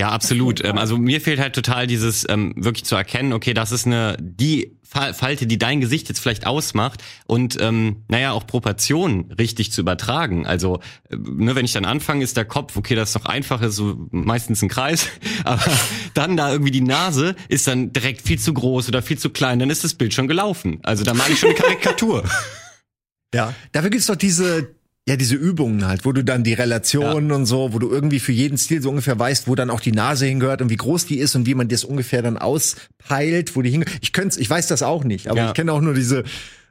Ja, absolut. Ähm, also mir fehlt halt total dieses ähm, wirklich zu erkennen, okay, das ist eine die Falte, die dein Gesicht jetzt vielleicht ausmacht und ähm, naja auch Proportionen richtig zu übertragen. Also äh, ne, wenn ich dann anfange, ist der Kopf, okay, das ist doch einfach, ist so meistens ein Kreis, aber dann da irgendwie die Nase ist dann direkt viel zu groß oder viel zu klein, dann ist das Bild schon gelaufen. Also da male ich schon eine Karikatur. Ja, dafür gibt's doch diese ja, diese Übungen halt, wo du dann die Relationen ja. und so, wo du irgendwie für jeden Stil so ungefähr weißt, wo dann auch die Nase hingehört und wie groß die ist und wie man das ungefähr dann auspeilt, wo die hingehört. Ich könnte ich weiß das auch nicht, aber ja. ich kenne auch nur diese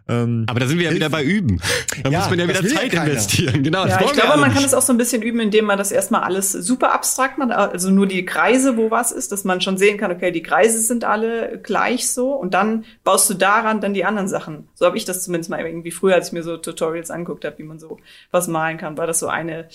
ähm, Aber da sind wir ja wieder bei Üben. Da ja, muss man ja wieder Zeit ja investieren. Genau. Ja, ich glaube, man kann es auch so ein bisschen üben, indem man das erstmal alles super abstrakt macht, also nur die Kreise, wo was ist, dass man schon sehen kann, okay, die Kreise sind alle gleich so und dann baust du daran dann die anderen Sachen. So habe ich das zumindest mal irgendwie früher, als ich mir so Tutorials anguckt habe, wie man so was malen kann, war das so eine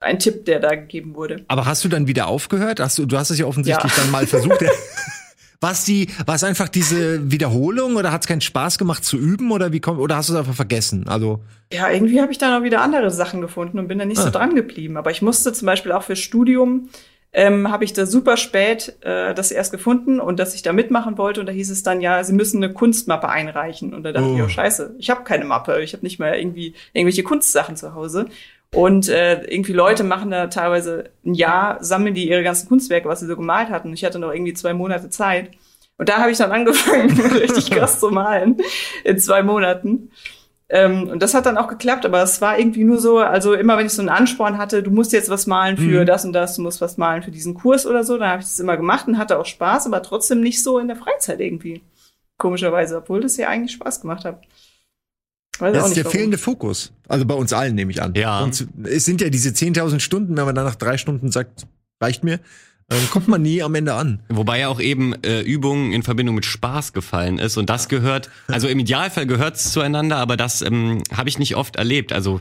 ein Tipp, der da gegeben wurde. Aber hast du dann wieder aufgehört? Hast du, du hast es ja offensichtlich ja. dann mal versucht. Was die, war es einfach diese Wiederholung oder hat es keinen Spaß gemacht zu üben oder wie kommt, oder hast du es einfach vergessen? Also ja, irgendwie habe ich dann auch wieder andere Sachen gefunden und bin da nicht ah. so dran geblieben. Aber ich musste zum Beispiel auch fürs Studium ähm, habe ich da super spät äh, das erst gefunden und dass ich da mitmachen wollte. Und da hieß es dann, ja, sie müssen eine Kunstmappe einreichen. Und da dachte oh. ich, oh scheiße, ich habe keine Mappe, ich habe nicht mal irgendwie irgendwelche Kunstsachen zu Hause. Und äh, irgendwie Leute machen da teilweise ein Jahr, sammeln die ihre ganzen Kunstwerke, was sie so gemalt hatten. Ich hatte noch irgendwie zwei Monate Zeit. Und da habe ich dann angefangen, richtig krass zu malen in zwei Monaten. Ähm, und das hat dann auch geklappt, aber es war irgendwie nur so, also immer wenn ich so einen Ansporn hatte, du musst jetzt was malen für mhm. das und das, du musst was malen für diesen Kurs oder so, dann habe ich das immer gemacht und hatte auch Spaß, aber trotzdem nicht so in der Freizeit irgendwie. Komischerweise, obwohl das ja eigentlich Spaß gemacht hat. Weiß das ist der warum. fehlende Fokus. Also bei uns allen nehme ich an. Ja. Und es sind ja diese 10.000 Stunden, wenn man dann nach drei Stunden sagt, reicht mir, dann kommt man nie am Ende an. Wobei ja auch eben äh, Übungen in Verbindung mit Spaß gefallen ist und das gehört, also im Idealfall gehört es zueinander, aber das ähm, habe ich nicht oft erlebt. Also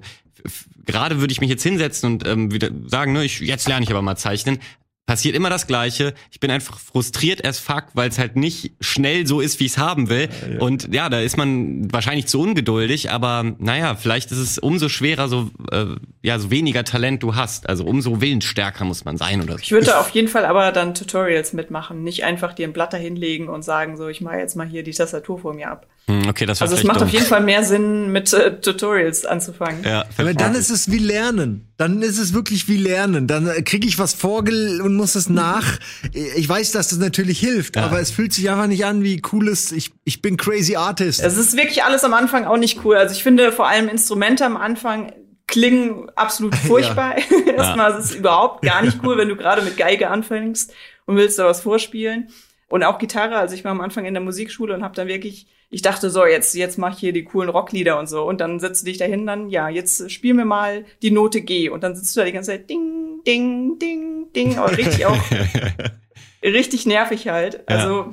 gerade würde ich mich jetzt hinsetzen und ähm, wieder sagen, ne, ich, jetzt lerne ich aber mal zeichnen passiert immer das Gleiche. Ich bin einfach frustriert as fuck, weil es halt nicht schnell so ist, wie ich es haben will. Ja, ja. Und ja, da ist man wahrscheinlich zu ungeduldig, aber naja, vielleicht ist es umso schwerer, so, äh, ja, so weniger Talent du hast. Also umso willensstärker muss man sein oder so. Ich würde auf jeden Fall aber dann Tutorials mitmachen, nicht einfach dir ein Blatt dahinlegen und sagen, so, ich mache jetzt mal hier die Tastatur vor mir ab. Hm, okay, das also es macht dumm. auf jeden Fall mehr Sinn, mit äh, Tutorials anzufangen. Ja, aber dann ist es wie Lernen. Dann ist es wirklich wie Lernen. Dann äh, kriege ich was vorgel und muss es nach. Ich weiß, dass das natürlich hilft, ja. aber es fühlt sich einfach nicht an wie cooles. Ich, ich bin crazy Artist. Es ist wirklich alles am Anfang auch nicht cool. Also ich finde vor allem Instrumente am Anfang klingen absolut furchtbar. Ja. Erstmal ist es überhaupt gar nicht cool, wenn du gerade mit Geige anfängst und willst da was vorspielen. Und auch Gitarre. Also ich war am Anfang in der Musikschule und habe dann wirklich ich dachte so, jetzt, jetzt mach ich hier die coolen Rocklieder und so. Und dann setzt du dich dahin, dann, ja, jetzt spiel mir mal die Note G. Und dann sitzt du da die ganze Zeit, ding, ding, ding, ding. Aber richtig auch, richtig nervig halt. Also, ja.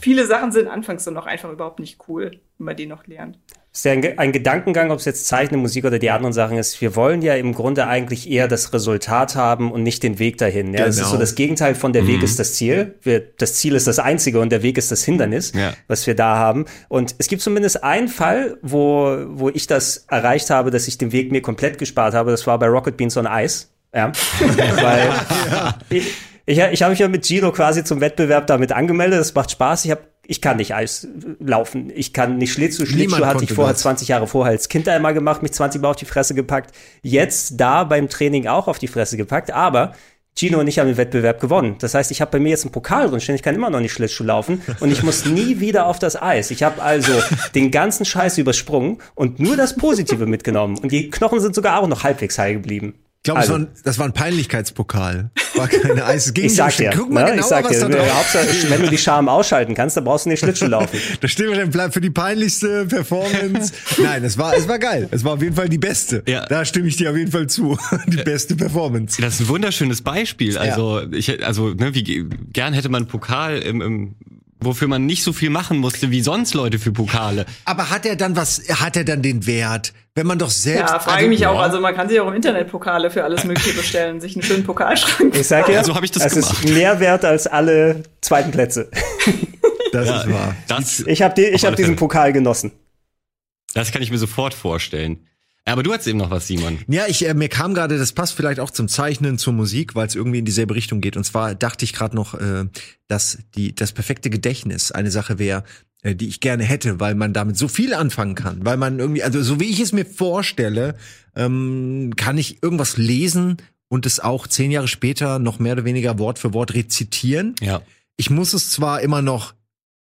viele Sachen sind anfangs so noch einfach überhaupt nicht cool, wenn man die noch lernt ist ja ein, ein, Gedankengang, ob es jetzt Zeichnen, Musik oder die anderen Sachen ist. Wir wollen ja im Grunde eigentlich eher das Resultat haben und nicht den Weg dahin. Ja, genau. ist so das Gegenteil von der mhm. Weg ist das Ziel. Wir, das Ziel ist das Einzige und der Weg ist das Hindernis, ja. was wir da haben. Und es gibt zumindest einen Fall, wo, wo ich das erreicht habe, dass ich den Weg mir komplett gespart habe. Das war bei Rocket Beans on Ice. Ja. Weil ja. ich, ich, ich habe mich ja mit Gino quasi zum Wettbewerb damit angemeldet. Das macht Spaß. Ich habe ich kann nicht Eis laufen. Ich kann nicht Schlittschuh. Schlittschuh hatte ich vorher das. 20 Jahre vorher als Kind einmal gemacht, mich 20 Mal auf die Fresse gepackt. Jetzt da beim Training auch auf die Fresse gepackt. Aber Gino und ich haben den Wettbewerb gewonnen. Das heißt, ich habe bei mir jetzt einen Pokal drin stehen, ich kann immer noch nicht Schlittschuh laufen und ich muss nie wieder auf das Eis. Ich habe also den ganzen Scheiß übersprungen und nur das Positive mitgenommen. Und die Knochen sind sogar auch noch halbwegs heil geblieben. Ich glaube, also, das, das war ein Peinlichkeitspokal. War keine Eis. ich sag dir, Guck mal ne, genau, ich sag dir, wenn du die Scham ausschalten kannst, dann brauchst du nicht Schlittschuh laufen. da steht wahrscheinlich für die peinlichste Performance. Nein, es war, es war geil. Es war auf jeden Fall die beste. Ja. Da stimme ich dir auf jeden Fall zu. Die beste Performance. Das ist ein wunderschönes Beispiel. Also, ja. ich, also, ne, wie gern hätte man einen Pokal im, im wofür man nicht so viel machen musste wie sonst Leute für Pokale. Aber hat er dann was, hat er dann den Wert, wenn man doch selbst. Ja, frage ich mich auch. Also man kann sich auch im Internet Pokale für alles Mögliche bestellen, sich einen schönen Pokalschrank. Ich sag ja, so habe ich das es gemacht. ist mehr wert als alle zweiten Plätze. Das ja, ist wahr. Das ich habe die, ich hab diesen Pokal genossen. Das kann ich mir sofort vorstellen. Aber du hattest eben noch was, Simon. Ja, ich äh, mir kam gerade, das passt vielleicht auch zum Zeichnen, zur Musik, weil es irgendwie in dieselbe Richtung geht. Und zwar dachte ich gerade noch, äh, dass die das perfekte Gedächtnis eine Sache wäre, äh, die ich gerne hätte, weil man damit so viel anfangen kann, weil man irgendwie, also so wie ich es mir vorstelle, ähm, kann ich irgendwas lesen und es auch zehn Jahre später noch mehr oder weniger Wort für Wort rezitieren. Ja. Ich muss es zwar immer noch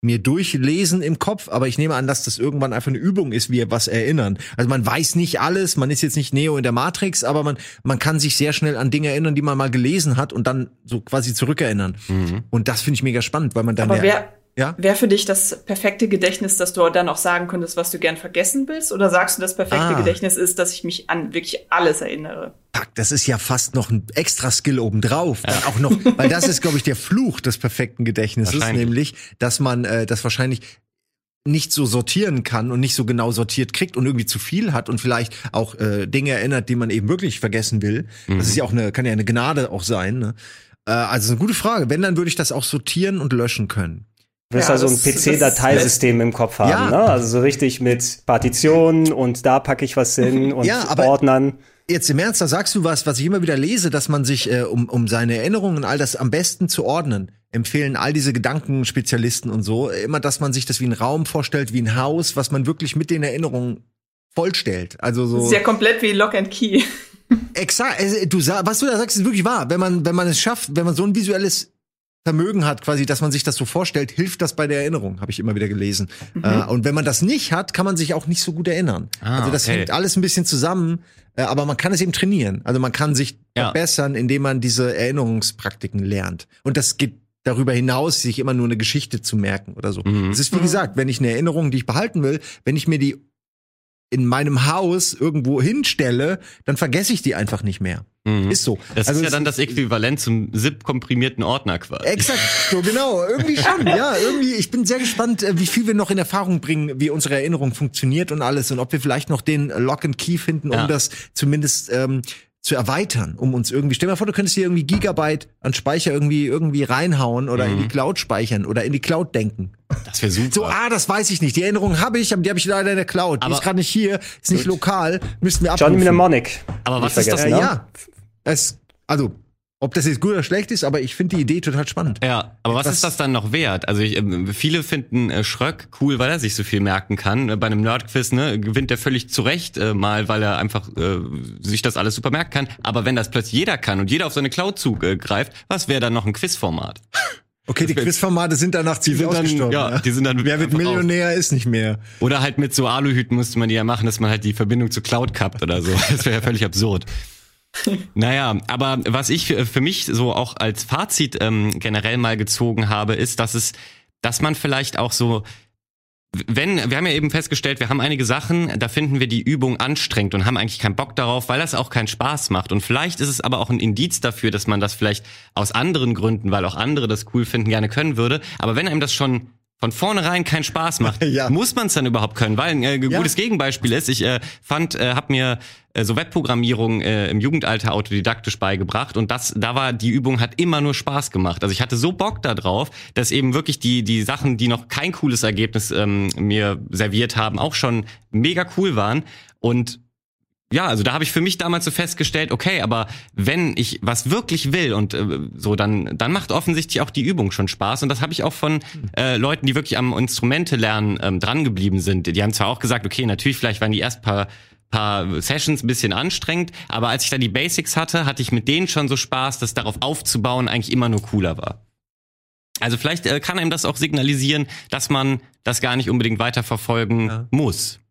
mir durchlesen im Kopf, aber ich nehme an, dass das irgendwann einfach eine Übung ist, wie was erinnern. Also man weiß nicht alles, man ist jetzt nicht Neo in der Matrix, aber man, man kann sich sehr schnell an Dinge erinnern, die man mal gelesen hat und dann so quasi zurückerinnern. Mhm. Und das finde ich mega spannend, weil man dann aber wer, ja? Wäre für dich das perfekte Gedächtnis, dass du dann auch sagen könntest, was du gern vergessen willst? Oder sagst du, das perfekte ah. Gedächtnis ist, dass ich mich an wirklich alles erinnere? Fuck, das ist ja fast noch ein extra Skill obendrauf. Ja. Auch noch, weil das ist, glaube ich, der Fluch des perfekten Gedächtnisses, nämlich, dass man äh, das wahrscheinlich nicht so sortieren kann und nicht so genau sortiert kriegt und irgendwie zu viel hat und vielleicht auch äh, Dinge erinnert, die man eben wirklich vergessen will. Mhm. Das ist ja auch eine, kann ja eine Gnade auch sein. Ne? Äh, also eine gute Frage. Wenn, dann würde ich das auch sortieren und löschen können. Du wirst ja, also ein PC-Dateisystem im Kopf haben, ja. ne? Also so richtig mit Partitionen und da packe ich was hin und ja, aber, Ordnern. jetzt im Ernst, da sagst du was, was ich immer wieder lese, dass man sich, äh, um, um seine Erinnerungen und all das am besten zu ordnen, empfehlen all diese Gedankenspezialisten und so, immer, dass man sich das wie ein Raum vorstellt, wie ein Haus, was man wirklich mit den Erinnerungen vollstellt. Also so. Das ist ja komplett wie Lock and Key. Exakt, äh, du was du da sagst, ist wirklich wahr. Wenn man, wenn man es schafft, wenn man so ein visuelles Vermögen hat, quasi, dass man sich das so vorstellt, hilft das bei der Erinnerung, habe ich immer wieder gelesen. Mhm. Äh, und wenn man das nicht hat, kann man sich auch nicht so gut erinnern. Ah, also das okay. hängt alles ein bisschen zusammen, äh, aber man kann es eben trainieren. Also man kann sich ja. verbessern, indem man diese Erinnerungspraktiken lernt. Und das geht darüber hinaus, sich immer nur eine Geschichte zu merken oder so. Mhm. Es ist wie mhm. gesagt, wenn ich eine Erinnerung, die ich behalten will, wenn ich mir die in meinem Haus irgendwo hinstelle, dann vergesse ich die einfach nicht mehr. Mhm. Ist so. Das also ist ja dann das Äquivalent zum ZIP-komprimierten Ordner quasi. Exakt, so genau. Irgendwie schon, ja. Irgendwie, ich bin sehr gespannt, äh, wie viel wir noch in Erfahrung bringen, wie unsere Erinnerung funktioniert und alles und ob wir vielleicht noch den Lock and Key finden, um ja. das zumindest ähm, zu erweitern, um uns irgendwie, stell dir mal vor, du könntest hier irgendwie Gigabyte an Speicher irgendwie irgendwie reinhauen oder mhm. in die mhm. Cloud speichern oder in die Cloud denken. Das wäre super. So, ah, das weiß ich nicht. Die Erinnerung habe ich, aber die habe ich leider in der Cloud. Aber die ist gerade nicht hier, ist nicht lokal, müssten wir abrufen. Johnny Mnemonic. Aber was ist das? Äh, ja, es, also ob das jetzt gut oder schlecht ist, aber ich finde die Idee total spannend. Ja, aber was, was ist das dann noch wert? Also ich, äh, viele finden äh, Schröck cool, weil er sich so viel merken kann. Äh, bei einem Nerdquiz ne, gewinnt er völlig zurecht, äh, mal weil er einfach äh, sich das alles super merken kann. Aber wenn das plötzlich jeder kann und jeder auf seine Cloud zugreift, was wäre dann noch ein Quizformat? Okay, die Quizformate sind danach ziemlich ausgestorben. Ja, die sind dann Wer wird Millionär auf. ist nicht mehr. Oder halt mit so Aluhüten musste man die ja machen, dass man halt die Verbindung zu Cloud kappt oder so. Das wäre ja völlig absurd. Naja, aber was ich für mich so auch als Fazit ähm, generell mal gezogen habe, ist, dass es, dass man vielleicht auch so wenn, wir haben ja eben festgestellt, wir haben einige Sachen, da finden wir die Übung anstrengend und haben eigentlich keinen Bock darauf, weil das auch keinen Spaß macht. Und vielleicht ist es aber auch ein Indiz dafür, dass man das vielleicht aus anderen Gründen, weil auch andere das cool finden, gerne können würde. Aber wenn einem das schon von vornherein keinen Spaß macht, ja. muss man es dann überhaupt können? Weil ein äh, gutes ja. Gegenbeispiel ist, ich äh, fand, äh, habe mir äh, so Webprogrammierung äh, im Jugendalter autodidaktisch beigebracht und das, da war die Übung hat immer nur Spaß gemacht. Also ich hatte so Bock da drauf, dass eben wirklich die die Sachen, die noch kein cooles Ergebnis ähm, mir serviert haben, auch schon mega cool waren und ja, also da habe ich für mich damals so festgestellt, okay, aber wenn ich was wirklich will und äh, so, dann dann macht offensichtlich auch die Übung schon Spaß und das habe ich auch von äh, Leuten, die wirklich am Instrumente lernen ähm, dran geblieben sind. Die haben zwar auch gesagt, okay, natürlich vielleicht waren die erst paar paar Sessions ein bisschen anstrengend, aber als ich da die Basics hatte, hatte ich mit denen schon so Spaß, dass darauf aufzubauen eigentlich immer nur cooler war. Also vielleicht äh, kann einem das auch signalisieren, dass man das gar nicht unbedingt weiterverfolgen ja. muss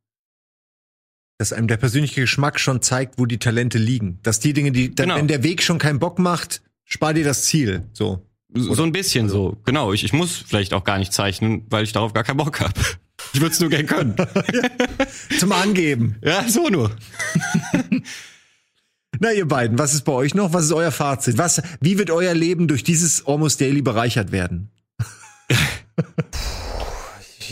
dass einem der persönliche Geschmack schon zeigt, wo die Talente liegen. Dass die Dinge, die, genau. wenn der Weg schon keinen Bock macht, spar dir das Ziel. So. Oder? So ein bisschen also. so. Genau. Ich, ich muss vielleicht auch gar nicht zeichnen, weil ich darauf gar keinen Bock habe. Ich würde es nur gern können. Zum Angeben. Ja, so nur. Na, ihr beiden, was ist bei euch noch? Was ist euer Fazit? Was, wie wird euer Leben durch dieses Almost Daily bereichert werden?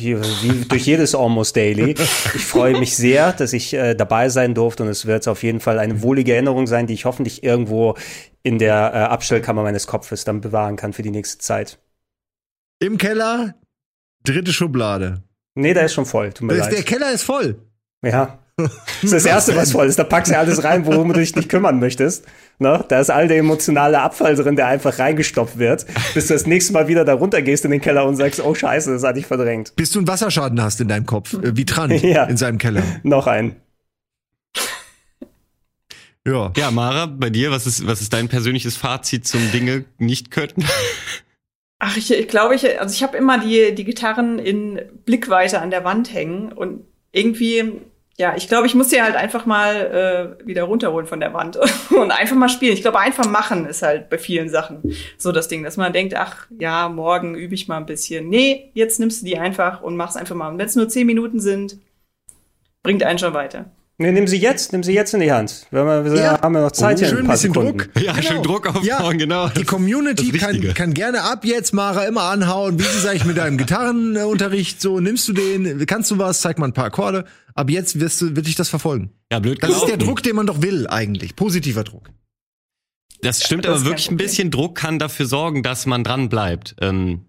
Wie durch jedes Almost Daily. Ich freue mich sehr, dass ich äh, dabei sein durfte und es wird auf jeden Fall eine wohlige Erinnerung sein, die ich hoffentlich irgendwo in der äh, Abstellkammer meines Kopfes dann bewahren kann für die nächste Zeit. Im Keller, dritte Schublade. Nee, der ist schon voll. Tut mir leid. Der Keller ist voll. Ja. Das ist das Erste, was voll ist. Da packst du alles rein, worum du dich nicht kümmern möchtest. Ne? Da ist all der emotionale Abfall drin, der einfach reingestopft wird, bis du das nächste Mal wieder da runter gehst in den Keller und sagst, oh scheiße, das hatte ich verdrängt. Bis du einen Wasserschaden hast in deinem Kopf, äh, wie Trant ja. in seinem Keller. Noch ein. Ja. Ja, Mara, bei dir, was ist, was ist dein persönliches Fazit zum Dinge nicht können? Ach, ich, ich glaube, ich, also ich habe immer die, die Gitarren in Blickweite an der Wand hängen und irgendwie ja, ich glaube, ich muss sie halt einfach mal äh, wieder runterholen von der Wand und einfach mal spielen. Ich glaube, einfach machen ist halt bei vielen Sachen so das Ding, dass man denkt, ach ja, morgen übe ich mal ein bisschen. Nee, jetzt nimmst du die einfach und machst einfach mal. Und wenn es nur zehn Minuten sind, bringt einen schon weiter. Nee, nimm sie jetzt, nimm sie jetzt in die Hand. Wir, wir ja. haben ja noch Zeit oh, hier. Schön ein bisschen Druck. Ja, genau. schön Druck aufbauen, ja. genau. Die Community kann, kann gerne ab jetzt Mara immer anhauen. Wie ist es eigentlich mit deinem Gitarrenunterricht? So, nimmst du den, kannst du was, zeig mal ein paar Akkorde. Ab jetzt wirst du, wird dich das verfolgen. Ja, blöd Das ist der Druck, den man doch will, eigentlich. Positiver Druck. Das stimmt, das aber wirklich ein bisschen Druck kann dafür sorgen, dass man dran bleibt. Ähm,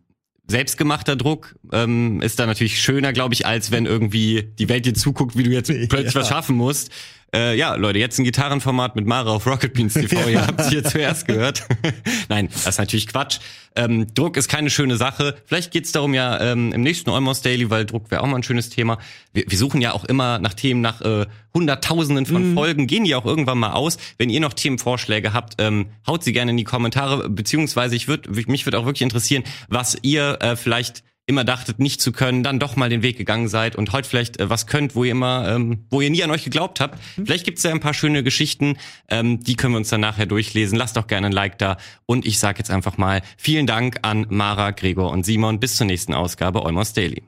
selbstgemachter Druck ähm, ist da natürlich schöner, glaube ich, als wenn irgendwie die Welt dir zuguckt, wie du jetzt plötzlich ja. was schaffen musst. Äh, ja, Leute, jetzt ein Gitarrenformat mit Mara auf Rocket Beans TV. Ihr habt es hier zuerst gehört. Nein, das ist natürlich Quatsch. Ähm, Druck ist keine schöne Sache. Vielleicht geht's darum ja ähm, im nächsten Almost Daily, weil Druck wäre auch mal ein schönes Thema. Wir, wir suchen ja auch immer nach Themen, nach äh, Hunderttausenden von mm. Folgen, gehen die auch irgendwann mal aus. Wenn ihr noch Themenvorschläge habt, ähm, haut sie gerne in die Kommentare, beziehungsweise ich würde, mich würde auch wirklich interessieren, was ihr äh, vielleicht immer dachtet, nicht zu können, dann doch mal den Weg gegangen seid und heute vielleicht äh, was könnt, wo ihr immer, ähm, wo ihr nie an euch geglaubt habt. Mhm. Vielleicht gibt's ja ein paar schöne Geschichten, ähm, die können wir uns dann nachher durchlesen. Lasst doch gerne ein Like da. Und ich sage jetzt einfach mal vielen Dank an Mara, Gregor und Simon. Bis zur nächsten Ausgabe Almost Daily.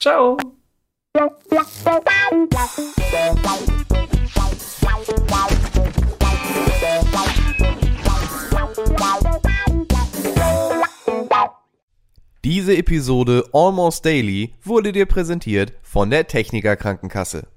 Ciao. Diese Episode Almost Daily wurde dir präsentiert von der Techniker Krankenkasse.